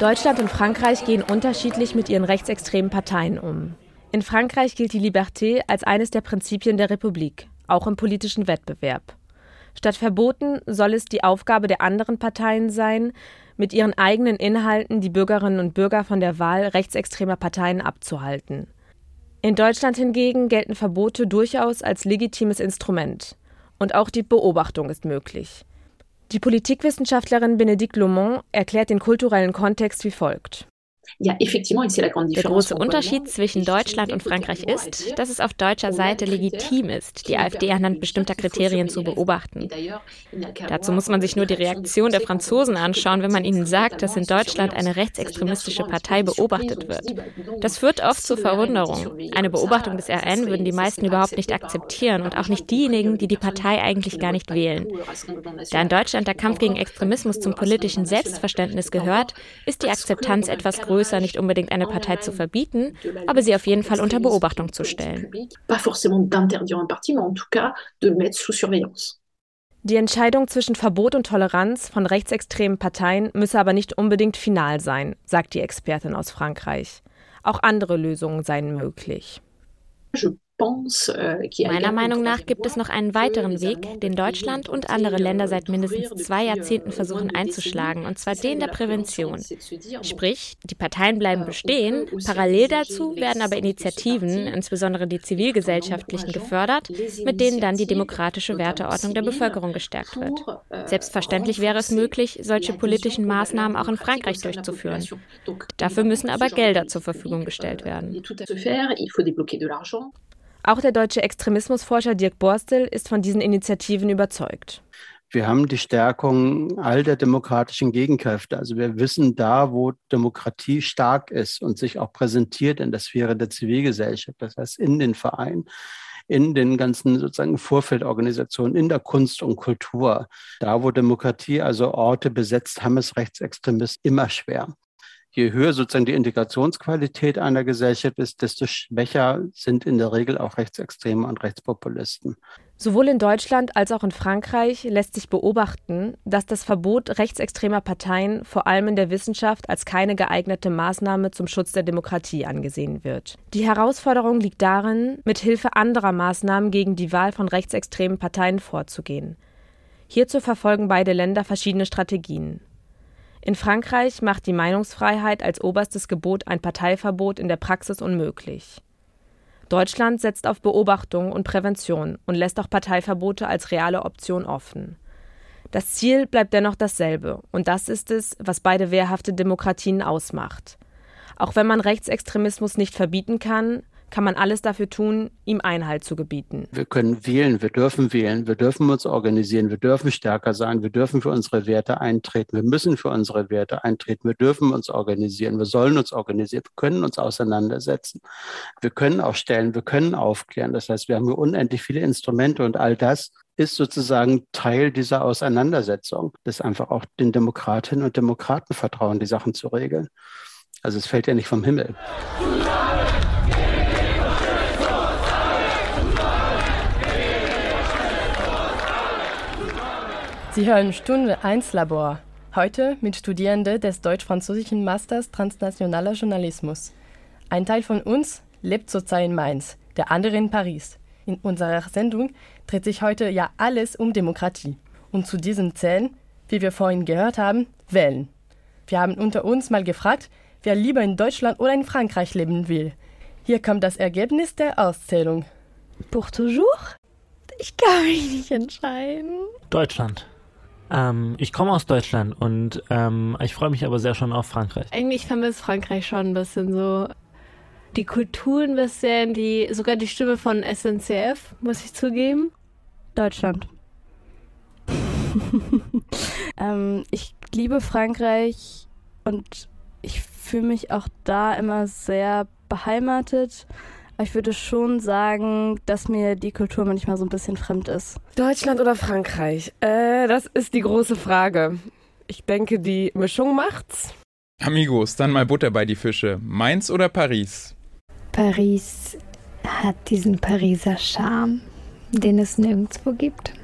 Deutschland und Frankreich gehen unterschiedlich mit ihren rechtsextremen Parteien um. In Frankreich gilt die Liberté als eines der Prinzipien der Republik, auch im politischen Wettbewerb. Statt Verboten soll es die Aufgabe der anderen Parteien sein, mit ihren eigenen Inhalten die Bürgerinnen und Bürger von der Wahl rechtsextremer Parteien abzuhalten. In Deutschland hingegen gelten Verbote durchaus als legitimes Instrument. Und auch die Beobachtung ist möglich. Die Politikwissenschaftlerin Benedikt Lomont erklärt den kulturellen Kontext wie folgt. Der große Unterschied zwischen Deutschland und Frankreich ist, dass es auf deutscher Seite legitim ist, die AfD anhand bestimmter Kriterien zu beobachten. Dazu muss man sich nur die Reaktion der Franzosen anschauen, wenn man ihnen sagt, dass in Deutschland eine rechtsextremistische Partei beobachtet wird. Das führt oft zu Verwunderung. Eine Beobachtung des RN würden die meisten überhaupt nicht akzeptieren und auch nicht diejenigen, die die Partei eigentlich gar nicht wählen. Da in Deutschland der Kampf gegen Extremismus zum politischen Selbstverständnis gehört, ist die Akzeptanz etwas größer größer, nicht unbedingt eine Partei zu verbieten, aber sie auf jeden Fall unter Beobachtung zu stellen. Die Entscheidung zwischen Verbot und Toleranz von rechtsextremen Parteien müsse aber nicht unbedingt final sein, sagt die Expertin aus Frankreich. Auch andere Lösungen seien möglich. Meiner Meinung nach gibt es noch einen weiteren Weg, den Deutschland und andere Länder seit mindestens zwei Jahrzehnten versuchen einzuschlagen, und zwar den der Prävention. Sprich, die Parteien bleiben bestehen, parallel dazu werden aber Initiativen, insbesondere die zivilgesellschaftlichen, gefördert, mit denen dann die demokratische Werteordnung der Bevölkerung gestärkt wird. Selbstverständlich wäre es möglich, solche politischen Maßnahmen auch in Frankreich durchzuführen. Dafür müssen aber Gelder zur Verfügung gestellt werden. Auch der deutsche Extremismusforscher Dirk Borstel ist von diesen Initiativen überzeugt. Wir haben die Stärkung all der demokratischen Gegenkräfte. Also wir wissen da, wo Demokratie stark ist und sich auch präsentiert in der Sphäre der Zivilgesellschaft, das heißt in den Vereinen, in den ganzen sozusagen Vorfeldorganisationen, in der Kunst und Kultur. Da, wo Demokratie also Orte besetzt, haben es Rechtsextremisten immer schwer je höher sozusagen die Integrationsqualität einer Gesellschaft ist, desto schwächer sind in der Regel auch Rechtsextreme und Rechtspopulisten. Sowohl in Deutschland als auch in Frankreich lässt sich beobachten, dass das Verbot rechtsextremer Parteien vor allem in der Wissenschaft als keine geeignete Maßnahme zum Schutz der Demokratie angesehen wird. Die Herausforderung liegt darin, mit Hilfe anderer Maßnahmen gegen die Wahl von rechtsextremen Parteien vorzugehen. Hierzu verfolgen beide Länder verschiedene Strategien. In Frankreich macht die Meinungsfreiheit als oberstes Gebot ein Parteiverbot in der Praxis unmöglich. Deutschland setzt auf Beobachtung und Prävention und lässt auch Parteiverbote als reale Option offen. Das Ziel bleibt dennoch dasselbe, und das ist es, was beide wehrhafte Demokratien ausmacht. Auch wenn man Rechtsextremismus nicht verbieten kann, kann man alles dafür tun, ihm Einhalt zu gebieten. Wir können wählen, wir dürfen wählen, wir dürfen uns organisieren, wir dürfen stärker sein, wir dürfen für unsere Werte eintreten, wir müssen für unsere Werte eintreten, wir dürfen uns organisieren, wir sollen uns organisieren, wir können uns auseinandersetzen, wir können auch stellen, wir können aufklären. Das heißt, wir haben hier unendlich viele Instrumente und all das ist sozusagen Teil dieser Auseinandersetzung, das einfach auch den Demokratinnen und Demokraten vertrauen, die Sachen zu regeln. Also es fällt ja nicht vom Himmel. Sie hören Stunde 1 Labor. Heute mit Studierenden des deutsch-französischen Masters Transnationaler Journalismus. Ein Teil von uns lebt zurzeit in Mainz, der andere in Paris. In unserer Sendung dreht sich heute ja alles um Demokratie. Und zu diesen zählen, wie wir vorhin gehört haben, Wählen. Wir haben unter uns mal gefragt, wer lieber in Deutschland oder in Frankreich leben will. Hier kommt das Ergebnis der Auszählung. Pour toujours? Ich kann mich nicht entscheiden. Deutschland. Ähm, ich komme aus Deutschland und ähm, ich freue mich aber sehr schon auf Frankreich. Eigentlich vermisse Frankreich schon ein bisschen so die Kultur ein bisschen, die sogar die Stimme von SNCF, muss ich zugeben. Deutschland. ähm, ich liebe Frankreich und ich fühle mich auch da immer sehr beheimatet. Aber ich würde schon sagen, dass mir die Kultur manchmal so ein bisschen fremd ist. Deutschland oder Frankreich? Äh, das ist die große Frage. Ich denke, die Mischung macht's. Amigos, dann mal Butter bei die Fische. Mainz oder Paris? Paris hat diesen Pariser Charme, den es nirgendwo gibt.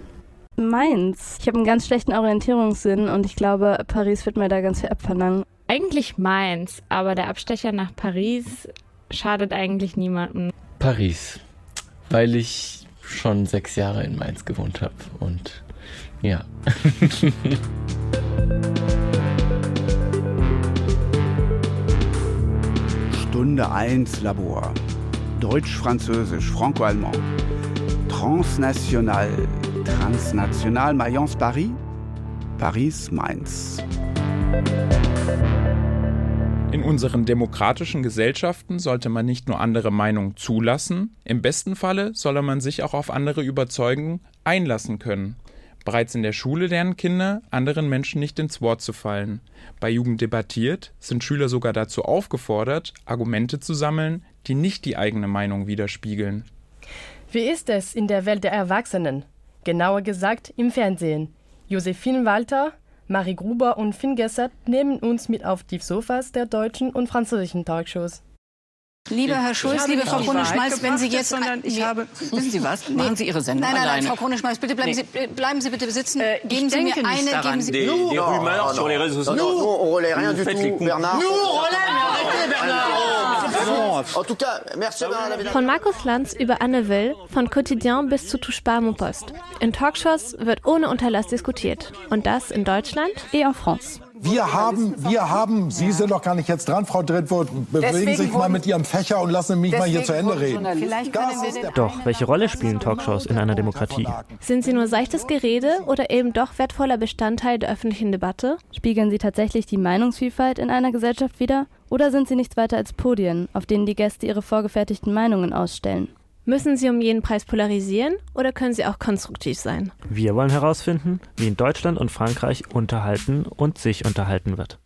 Mainz. Ich habe einen ganz schlechten Orientierungssinn und ich glaube, Paris wird mir da ganz viel abverlangen. Eigentlich Mainz, aber der Abstecher nach Paris schadet eigentlich niemandem. Paris, weil ich schon sechs Jahre in Mainz gewohnt habe und ja. Stunde 1 Labor. Deutsch-Französisch, Franco-Allemand. Transnational. Transnational Mayence-Paris. Paris-Mainz. In unseren demokratischen Gesellschaften sollte man nicht nur andere Meinungen zulassen, im besten Falle solle man sich auch auf andere Überzeugungen einlassen können. Bereits in der Schule lernen Kinder, anderen Menschen nicht ins Wort zu fallen. Bei Jugend debattiert sind Schüler sogar dazu aufgefordert, Argumente zu sammeln, die nicht die eigene Meinung widerspiegeln. Wie ist es in der Welt der Erwachsenen? Genauer gesagt im Fernsehen. Josephine Walter, Marie Gruber und Finn Gessert nehmen uns mit auf die Sofas der deutschen und französischen Talkshows. Lieber Herr Schulz, liebe Frau Krone-Schmalz, wenn Sie jetzt... Sondern ich habe, wissen Sie was? Machen Sie Ihre Sendung Nein, nein, nein, alleine. Frau Krone-Schmalz, bitte bleiben, Nee. Sie, bleiben Sie bitte sitzen. Äh, geben Sie mir eine, daran. geben Sie... Des- Nous, des rumeurs sur les réseaux sociaux. Nous, on relaie rien du tout, Bernard. Nous, on relaie, mais arrêtez, Bernard. Von Markus Lanz über Anne Will, von Quotidien bis zu Touche pas mon poste. In Talkshows wird ohne Unterlass diskutiert. Und das in Deutschland et en France. Wir haben, wir haben, Sie sind doch gar nicht jetzt dran, Frau Drittwood, bewegen Deswegen sich mal mit Ihrem Fächer und lassen mich mal hier zu Ende reden. Doch, welche Rolle spielen Talkshows in einer Demokratie? Sind sie nur seichtes Gerede oder eben doch wertvoller Bestandteil der öffentlichen Debatte? Spiegeln sie tatsächlich die Meinungsvielfalt in einer Gesellschaft wider? Oder sind sie nichts weiter als Podien, auf denen die Gäste ihre vorgefertigten Meinungen ausstellen? Müssen sie um jeden Preis polarisieren oder können sie auch konstruktiv sein? Wir wollen herausfinden, wie in Deutschland und Frankreich unterhalten und sich unterhalten wird.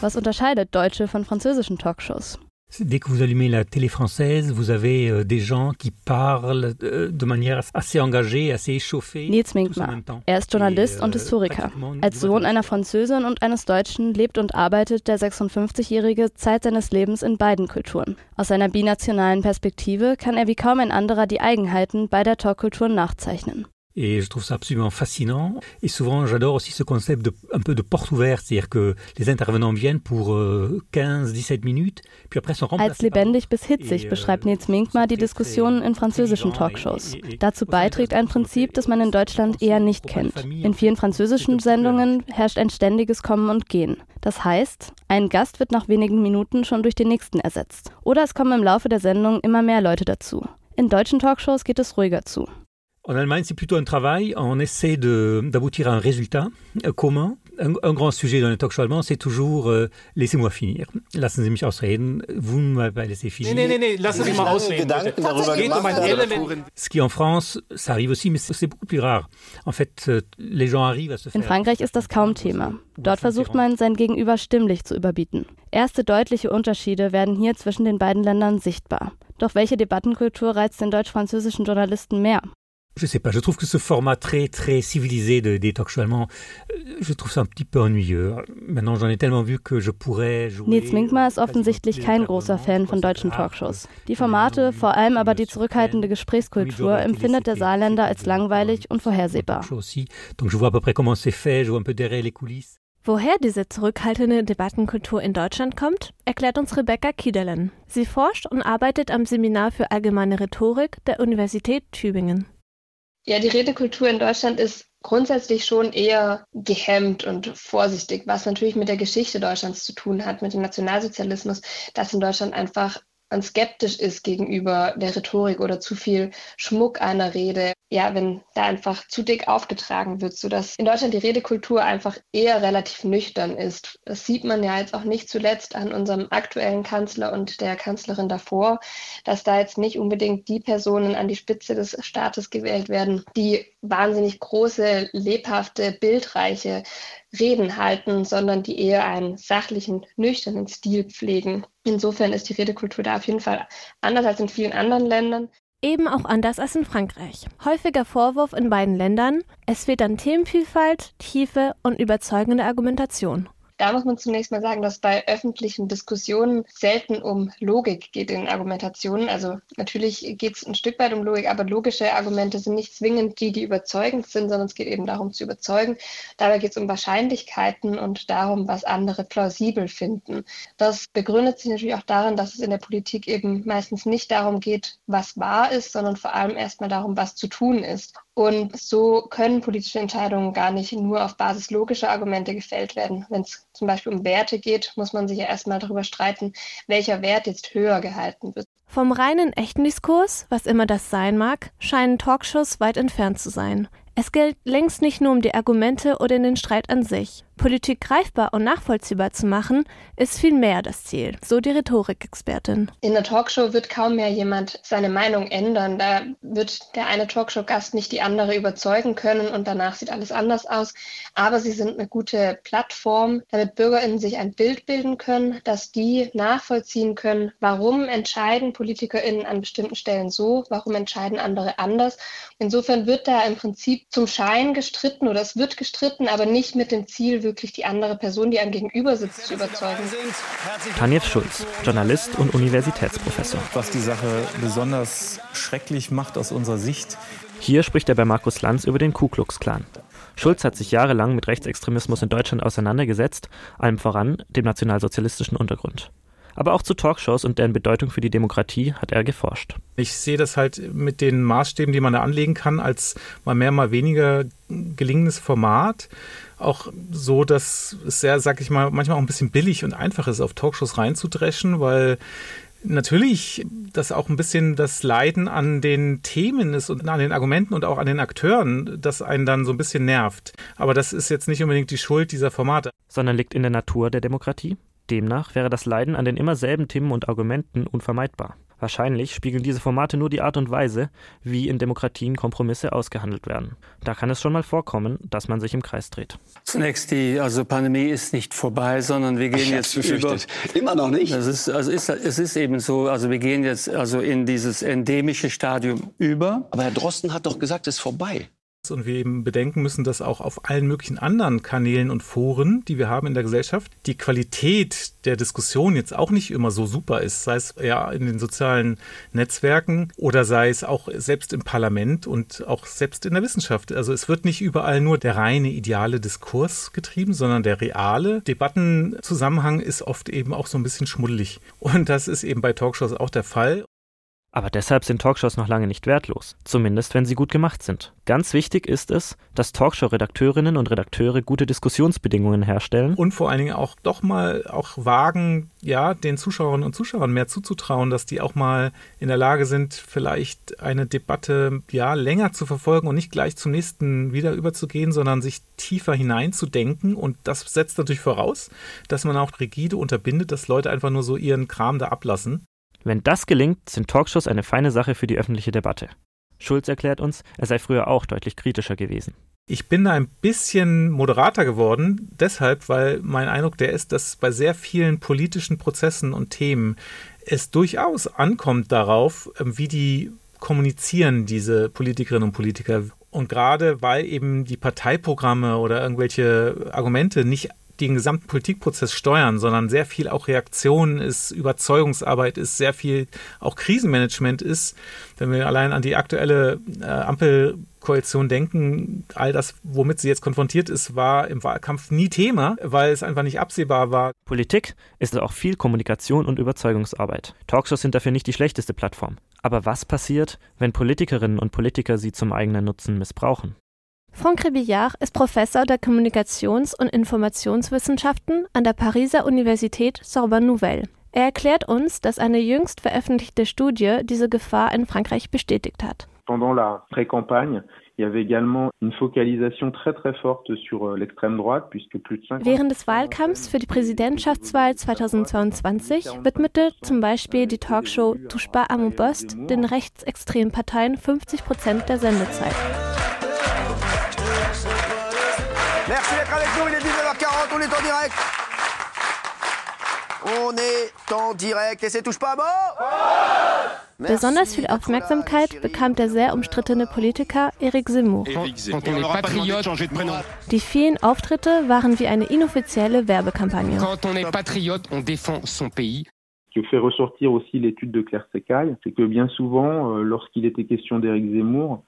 Was unterscheidet deutsche von französischen Talkshows? Dès que vous allumez la télé française, vous avez euh, des gens qui parlent euh, de manière assez engagée, assez échauffée. Nils Minkmar. Er ist Journalist und euh, Historiker. Als Sohn einer Französin und eines Deutschen lebt und arbeitet der 56-Jährige Zeit seines Lebens in beiden Kulturen. Aus seiner binationalen Perspektive kann er wie kaum ein anderer die Eigenheiten beider Talkkulturen nachzeichnen. Et je trouve ça absolument fascinant. Et souvent, j'adore aussi ce concept de, un peu de porte ouverte, c'est-à-dire que les intervenants viennent pour 15-17 euh, Minuten, puis après sont remplacés. Als lebendig bis hitzig beschreibt Nils Minkmar die Diskussionen in französischen Talkshows. Dazu beiträgt ein Prinzip, das man in Deutschland eher nicht kennt. In vielen französischen Sendungen herrscht ein ständiges Kommen und Gehen. Das heißt, ein Gast wird nach wenigen Minuten schon durch den nächsten ersetzt. Oder es kommen im Laufe der Sendung immer mehr Leute dazu. In deutschen Talkshows geht es ruhiger zu. En Allemagne, c'est plutôt un travail. On essaie d'aboutir à un résultat euh, commun. Un, un, grand sujet dans le talk show allemand, c'est toujours euh, Laissez-moi finir. Lassen Sie mich ausreden. Vous ne m'avez pas laissé finir. Nee, nee, nee, lassen Sie mal ausreden. Um Ce qui en France, ça arrive aussi, mais c'est beaucoup plus rare. En fait, euh, les gens arrivent à se faire. In Frankreich ist das kaum Thema. Dort versucht man, sein Gegenüber stimmlich zu überbieten. Erste deutliche Unterschiede werden hier zwischen den beiden Ländern sichtbar. Doch welche Debattenkultur reizt den deutsch-französischen Journalisten mehr? Je sais pas, je trouve que ce format très très civilisé de, des talk shows allemands, euh, je trouve ça un petit peu ennuyeux. Maintenant, j'en ai tellement vu que je pourrais jouer. Nils Minkmar ist offensichtlich kein großer Fan von deutschen Talkshows. Die Formate, vor allem aber die zurückhaltende Gesprächskultur, empfindet der Saarländer als langweilig und vorhersehbar. Donc je vois à peu près comment c'est fait, je vois un peu derrière les coulisses. Woher diese zurückhaltende Debattenkultur in Deutschland kommt, erklärt uns Rebecca Kiedelen. Sie forscht und arbeitet am Seminar für allgemeine Rhetorik der Universität Tübingen. Ja, die Redekultur in Deutschland ist grundsätzlich schon eher gehemmt und vorsichtig, was natürlich mit der Geschichte Deutschlands zu tun hat, mit dem Nationalsozialismus, dass in Deutschland einfach man skeptisch ist gegenüber der Rhetorik oder zu viel Schmuck einer Rede. Ja, wenn da einfach zu dick aufgetragen wird, sodass in Deutschland die Redekultur einfach eher relativ nüchtern ist. Das sieht man ja jetzt auch nicht zuletzt an unserem aktuellen Kanzler und der Kanzlerin davor, dass da jetzt nicht unbedingt die Personen an die Spitze des Staates gewählt werden, die wahnsinnig große, lebhafte, bildreiche Reden halten, sondern die eher einen sachlichen, nüchternen Stil pflegen. Insofern ist die Redekultur da auf jeden Fall anders als in vielen anderen Ländern. Eben auch anders als in Frankreich. Häufiger Vorwurf in beiden Ländern, es fehlt an Themenvielfalt, Tiefe und überzeugende Argumentation. Da muss man zunächst mal sagen, dass bei öffentlichen Diskussionen selten um Logik geht in Argumentationen. Also natürlich geht es ein Stück weit um Logik, aber logische Argumente sind nicht zwingend die, die überzeugend sind, sondern es geht eben darum zu überzeugen. Dabei geht es um Wahrscheinlichkeiten und darum, was andere plausibel finden. Das begründet sich natürlich auch darin, dass es in der Politik eben meistens nicht darum geht, was wahr ist, sondern vor allem erstmal darum, was zu tun ist. Und so können politische Entscheidungen gar nicht nur auf Basis logischer Argumente gefällt werden. Wenn es zum Beispiel um Werte geht, muss man sich ja erstmal darüber streiten, welcher Wert jetzt höher gehalten wird. Vom reinen echten Diskurs, was immer das sein mag, scheinen Talkshows weit entfernt zu sein. Es gilt längst nicht nur um die Argumente oder den Streit an sich. Politik greifbar und nachvollziehbar zu machen, ist viel mehr das Ziel, so die Rhetorikexpertin. In der Talkshow wird kaum mehr jemand seine Meinung ändern. Da wird der eine Talkshow-Gast nicht die andere überzeugen können und danach sieht alles anders aus. Aber sie sind eine gute Plattform, damit BürgerInnen sich ein Bild bilden können, dass die nachvollziehen können, warum entscheiden PolitikerInnen an bestimmten Stellen so, warum entscheiden andere anders. Insofern wird da im Prinzip zum Schein gestritten oder es wird gestritten, aber nicht mit dem Ziel, wirklich die andere Person, die einem gegenüber sitzt, zu überzeugen. Tanjev Schulz, Journalist und Universitätsprofessor. Was die Sache besonders schrecklich macht aus unserer Sicht, Hier spricht er bei Markus Lanz über den Ku Klux Klan. Schulz hat sich jahrelang mit Rechtsextremismus in Deutschland auseinandergesetzt, allem voran dem nationalsozialistischen Untergrund. Aber auch zu Talkshows und deren Bedeutung für die Demokratie hat er geforscht. Ich sehe das halt mit den Maßstäben, die man da anlegen kann, als mal mehr, mal weniger gelingendes Format. Auch so, dass es sehr, sag ich mal, manchmal auch ein bisschen billig und einfach ist, auf Talkshows reinzudreschen, weil natürlich das auch ein bisschen das Leiden an den Themen ist und an den Argumenten und auch an den Akteuren, das einen dann so ein bisschen nervt. Aber das ist jetzt nicht unbedingt die Schuld dieser Formate. Sondern liegt in der Natur der Demokratie? Demnach wäre das Leiden an den immer selben Themen und Argumenten unvermeidbar. Wahrscheinlich spiegeln diese Formate nur die Art und Weise, wie in Demokratien Kompromisse ausgehandelt werden. Da kann es schon mal vorkommen, dass man sich im Kreis dreht. Zunächst die also Pandemie ist nicht vorbei, sondern wir gehen jetzt über immer noch nicht. Das ist also ist, es ist eben so, also wir gehen jetzt also in dieses endemische Stadium über. Aber Herr Drosten hat doch gesagt, es ist vorbei und wir eben bedenken müssen, dass auch auf allen möglichen anderen Kanälen und Foren, die wir haben in der Gesellschaft, die Qualität der Diskussion jetzt auch nicht immer so super ist, sei es ja in den sozialen Netzwerken oder sei es auch selbst im Parlament und auch selbst in der Wissenschaft. Also es wird nicht überall nur der reine ideale Diskurs getrieben, sondern der reale Debattenzusammenhang ist oft eben auch so ein bisschen schmuddelig. Und das ist eben bei Talkshows auch der Fall. Aber deshalb sind Talkshows noch lange nicht wertlos, zumindest wenn sie gut gemacht sind. Ganz wichtig ist es, dass Talkshow-Redakteurinnen und Redakteure gute Diskussionsbedingungen herstellen. Und vor allen Dingen auch doch mal auch wagen, ja, den Zuschauerinnen und Zuschauern mehr zuzutrauen, dass die auch mal in der Lage sind, vielleicht eine Debatte ja länger zu verfolgen und nicht gleich zum nächsten wieder überzugehen, sondern sich tiefer hineinzudenken. Und das setzt natürlich voraus, dass man auch rigide unterbindet, dass Leute einfach nur so ihren Kram da ablassen. Wenn das gelingt, sind Talkshows eine feine Sache für die öffentliche Debatte. Schulz erklärt uns, er sei früher auch deutlich kritischer gewesen. Ich bin da ein bisschen moderater geworden, deshalb, weil mein Eindruck der ist, dass bei sehr vielen politischen Prozessen und Themen es durchaus ankommt darauf, ähm, wie die kommunizieren, diese Politikerinnen und Politiker. Und gerade weil eben die Parteiprogramme oder irgendwelche Argumente nicht den gesamten Politikprozess steuern, sondern sehr viel auch Reaktion ist, Überzeugungsarbeit ist, sehr viel auch Krisenmanagement ist. Wenn wir allein an die aktuelle äh, Ampelkoalition denken, all das, womit sie jetzt konfrontiert ist, war im Wahlkampf nie Thema, weil es einfach nicht absehbar war. Politik ist auch viel Kommunikation und Überzeugungsarbeit. Talkshows sind dafür nicht die schlechteste Plattform. Aber was passiert, wenn Politikerinnen und Politiker sie zum eigenen Nutzen missbrauchen? Franck Rébillard ist Professor der Kommunikations- und Informationswissenschaften an der Pariser Universität Sorbonne Nouvelle. Er erklärt uns, dass eine jüngst veröffentlichte Studie diese Gefahr in Frankreich bestätigt hat. Pendant la pré-campagne, euh, l'extrême droite puisque plus de 50 Während des Wahlkampfs für die Präsidentschaftswahl 2022 widmete zum Beispiel die Talkshow Touche pas à mon poste den rechtsextremen Parteien 50 Prozent der Sendezeit. Avec nous, il est 19h40, on est en direct. On est en direct et c'est touche pas à. Besonders viel Aufmerksamkeit bekam der sehr umstrittene Politiker Eric Zemmour. Die vielen Auftritte waren wie eine inoffizielle Werbekampagne. Ce que fait ressortir aussi l'étude de Claire Secaille, c'est que bien souvent, euh, lorsqu'il était question d'Éric Zemmour,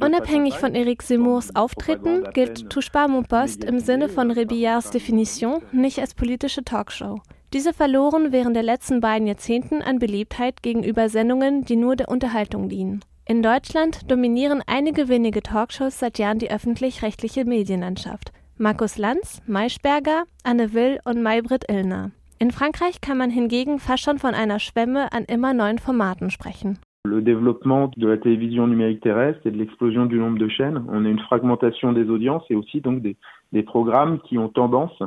Unabhängig von Eric Zemmours Auftreten gilt Touche pas mon poste im Sinne von Rebillards Definition nicht als politische Talkshow. Diese verloren während der letzten beiden Jahrzehnten an Beliebtheit gegenüber Sendungen, die nur der Unterhaltung dienen. In Deutschland dominieren einige wenige Talkshows seit Jahren die öffentlich-rechtliche Medienlandschaft. Markus Lanz, Maischberger, Anne Will und Maybrit Illner. In Frankreich kann man hingegen fast schon von einer Schwemme an immer neuen Formaten sprechen. Le développement de la télévision numérique terrestre et de l'explosion du nombre de chaînes, on a une fragmentation des audiences et aussi donc des, des programmes qui ont tendance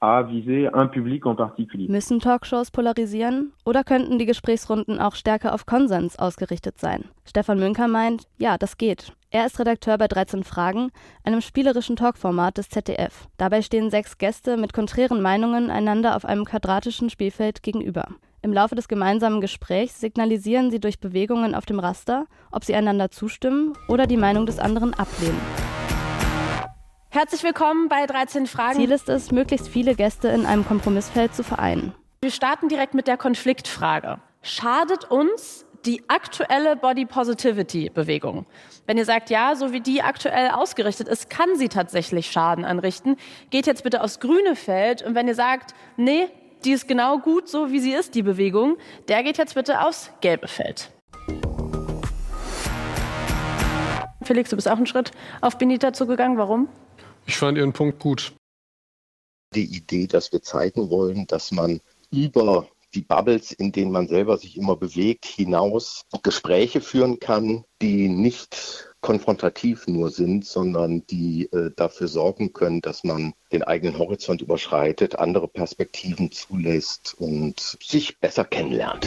à viser un public en particulier. Müssen Talkshows polarisieren oder könnten die Gesprächsrunden auch stärker auf Konsens ausgerichtet sein? Stefan Münker meint, ja, das geht. Er ist Redakteur bei 13 Fragen, einem spielerischen Talkformat des ZDF. Dabei stehen sechs Gäste mit konträren Meinungen einander auf einem quadratischen Spielfeld gegenüber. Im Laufe des gemeinsamen Gesprächs signalisieren sie durch Bewegungen auf dem Raster, ob sie einander zustimmen oder die Meinung des anderen ablehnen. Herzlich willkommen bei 13 Fragen. Ziel ist es, möglichst viele Gäste in einem Kompromissfeld zu vereinen. Wir starten direkt mit der Konfliktfrage. Schadet uns die aktuelle Body Positivity Bewegung. Wenn ihr sagt, ja, so wie die aktuell ausgerichtet ist, kann sie tatsächlich Schaden anrichten, geht jetzt bitte aufs grüne Feld. Und wenn ihr sagt, nee, die ist genau gut, so wie sie ist, die Bewegung, der geht jetzt bitte aufs gelbe Feld. Felix, du bist auch einen Schritt auf Benita zugegangen. Warum? Ich fand ihren Punkt gut. Die Idee, dass wir zeigen wollen, dass man über die Bubbles, in denen man selber sich immer bewegt, hinaus Gespräche führen kann, die nicht konfrontativ nur sind, sondern die äh, dafür sorgen können, dass man den eigenen Horizont überschreitet, andere Perspektiven zulässt und sich besser kennenlernt.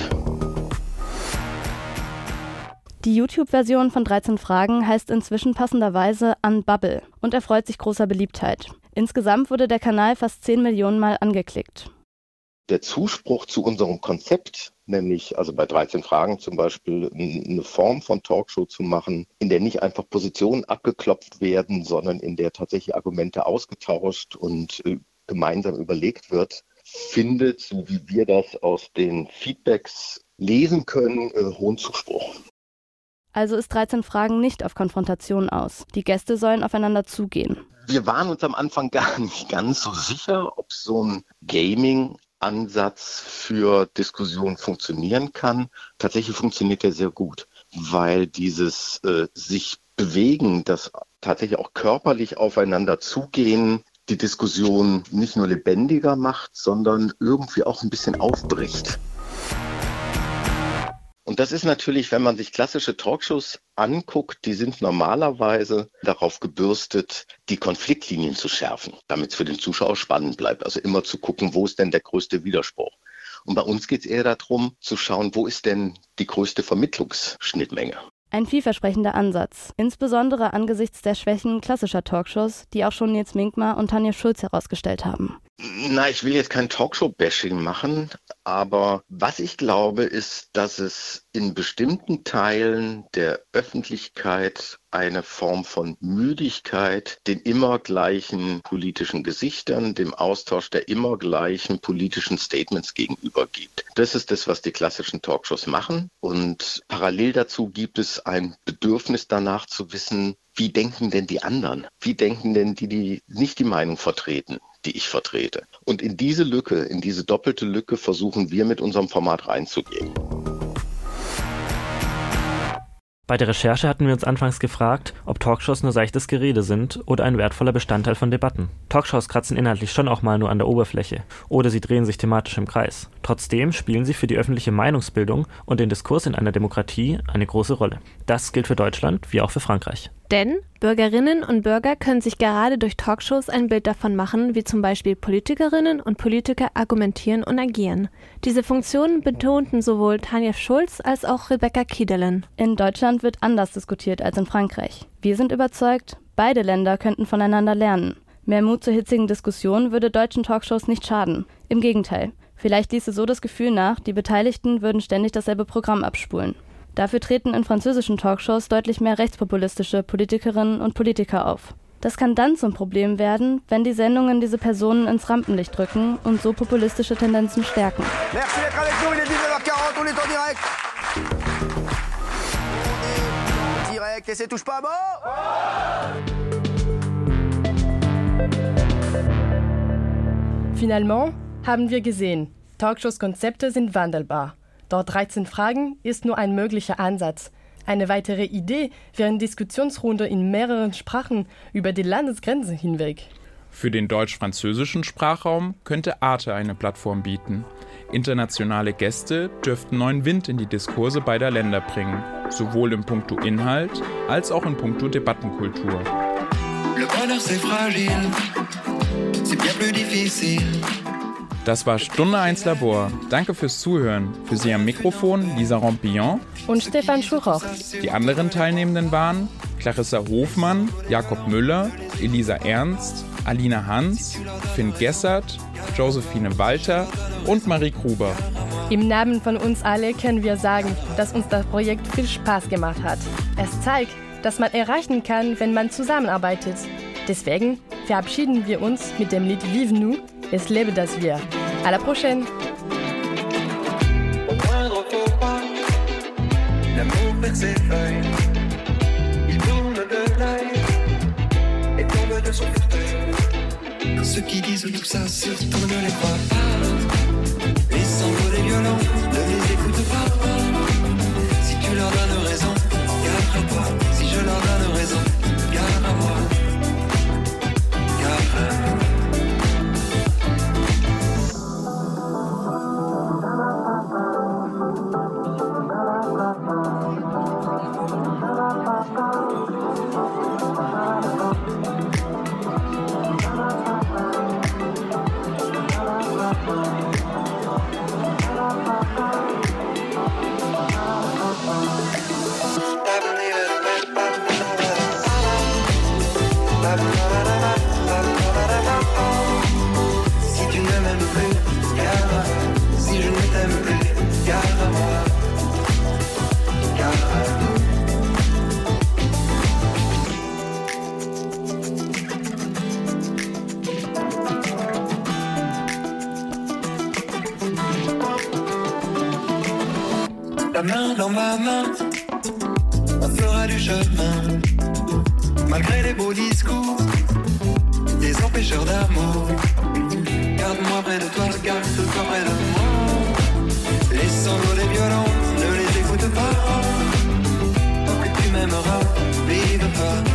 Die YouTube-Version von 13 Fragen heißt inzwischen passenderweise Unbubble und erfreut sich großer Beliebtheit. Insgesamt wurde der Kanal fast 10 Millionen Mal angeklickt. Der Zuspruch zu unserem Konzept, nämlich also bei 13 Fragen zum Beispiel eine Form von Talkshow zu machen, in der nicht einfach Positionen abgeklopft werden, sondern in der tatsächlich Argumente ausgetauscht und äh, gemeinsam überlegt wird, findet, so wie wir das aus den Feedbacks lesen können, äh, hohen Zuspruch. Also ist 13 Fragen nicht auf Konfrontation aus. Die Gäste sollen aufeinander zugehen. Wir waren uns am Anfang gar nicht ganz so sicher, ob so ein Gaming-Ansatz für Diskussionen funktionieren kann. Tatsächlich funktioniert er sehr gut, weil dieses äh, sich bewegen, das tatsächlich auch körperlich aufeinander zugehen, die Diskussion nicht nur lebendiger macht, sondern irgendwie auch ein bisschen aufbricht. Und das ist natürlich, wenn man sich klassische Talkshows anguckt, die sind normalerweise darauf gebürstet, die Konfliktlinien zu schärfen, damit es für den Zuschauer spannend bleibt. Also immer zu gucken, wo ist denn der größte Widerspruch. Und bei uns geht es eher darum, zu schauen, wo ist denn die größte Vermittlungsschnittmenge. Ein vielversprechender Ansatz, insbesondere angesichts der Schwächen klassischer Talkshows, die auch schon Nils Minkmar und Tanja Schulz herausgestellt haben. Na, ich will jetzt kein Talkshow-Bashing machen, aber was ich glaube, ist, dass es in bestimmten Teilen der Öffentlichkeit eine Form von Müdigkeit den immer gleichen politischen Gesichtern, dem Austausch der immer gleichen politischen Statements gegenüber gibt. Das ist das, was die klassischen Talkshows machen. Und parallel dazu gibt es ein Bedürfnis danach zu wissen, wie denken denn die anderen? Wie denken denn die, die nicht die Meinung vertreten? die ich vertrete. Und in diese Lücke, in diese doppelte Lücke versuchen wir mit unserem Format reinzugehen. Bei der Recherche hatten wir uns anfangs gefragt, ob Talkshows nur seichtes Gerede sind oder ein wertvoller Bestandteil von Debatten. Talkshows kratzen inhaltlich schon auch mal nur an der Oberfläche oder sie drehen sich thematisch im Kreis. Trotzdem spielen sie für die öffentliche Meinungsbildung und den Diskurs in einer Demokratie eine große Rolle. Das gilt für Deutschland wie auch für Frankreich. Denn Bürgerinnen und Bürger können sich gerade durch Talkshows ein Bild davon machen, wie zum Beispiel Politikerinnen und Politiker argumentieren und agieren. Diese Funktionen betonten sowohl Tanja Schulz als auch Rebecca Kiedelen. In Deutschland wird anders diskutiert als in Frankreich. Wir sind überzeugt, beide Länder könnten voneinander lernen. Mehr Mut zur hitzigen Diskussion würde deutschen Talkshows nicht schaden. Im Gegenteil. Vielleicht ließe so das Gefühl nach, die Beteiligten würden ständig dasselbe Programm abspulen. Dafür treten in französischen Talkshows deutlich mehr rechtspopulistische Politikerinnen und Politiker auf. Das kann dann zum Problem werden, wenn die Sendungen diese Personen ins Rampenlicht drücken und so populistische Tendenzen stärken. Finalement haben wir gesehen, Talkshows-Konzepte sind wandelbar. Dort 13 Fragen ist nur ein möglicher Ansatz. Eine weitere Idee wäre eine Diskussionsrunde in mehreren Sprachen über die Landesgrenzen hinweg. Für den deutsch-französischen Sprachraum könnte Arte eine Plattform bieten. Internationale Gäste dürften neuen Wind in die Diskurse beider Länder bringen, sowohl in puncto Inhalt als auch in puncto Debattenkultur. Le bonheur c'est fragile, c'est bien plus difficile. Das war Stunde 1 Labor. Danke fürs Zuhören. Für Sie am Mikrofon Lisa Rompillon und Stefan Schuroch. Die anderen Teilnehmenden waren Clarissa Hofmann, Jakob Müller, Elisa Ernst, Alina Hans, Finn Gessert, Josephine Walter und Marie Gruber. Im Namen von uns alle können wir sagen, dass uns das Projekt viel Spaß gemacht hat. Es zeigt, dass man erreichen kann, wenn man zusammenarbeitet. Deswegen verabschieden wir uns mit dem Lied Vive nous Es lebe das Wir. À la prochaine! travers ses feuilles. Il tourne de l'œil et tombe de son fauteuil. Ceux qui disent tout ça, surtout ne les croient pas. Les sanglots des violons, Si tu ne m'aimes plus, garde à moi. Si je ne t'aime plus, garde à moi. Garde à. Ta main dans ma main, on fera du chemin. Malgré les beaux discours, les empêcheurs d'amour. Garde-moi près de toi, garde-toi près de moi. Les sanglots des violons, ne les écoute pas. Tant que tu m'aimeras, vive toi.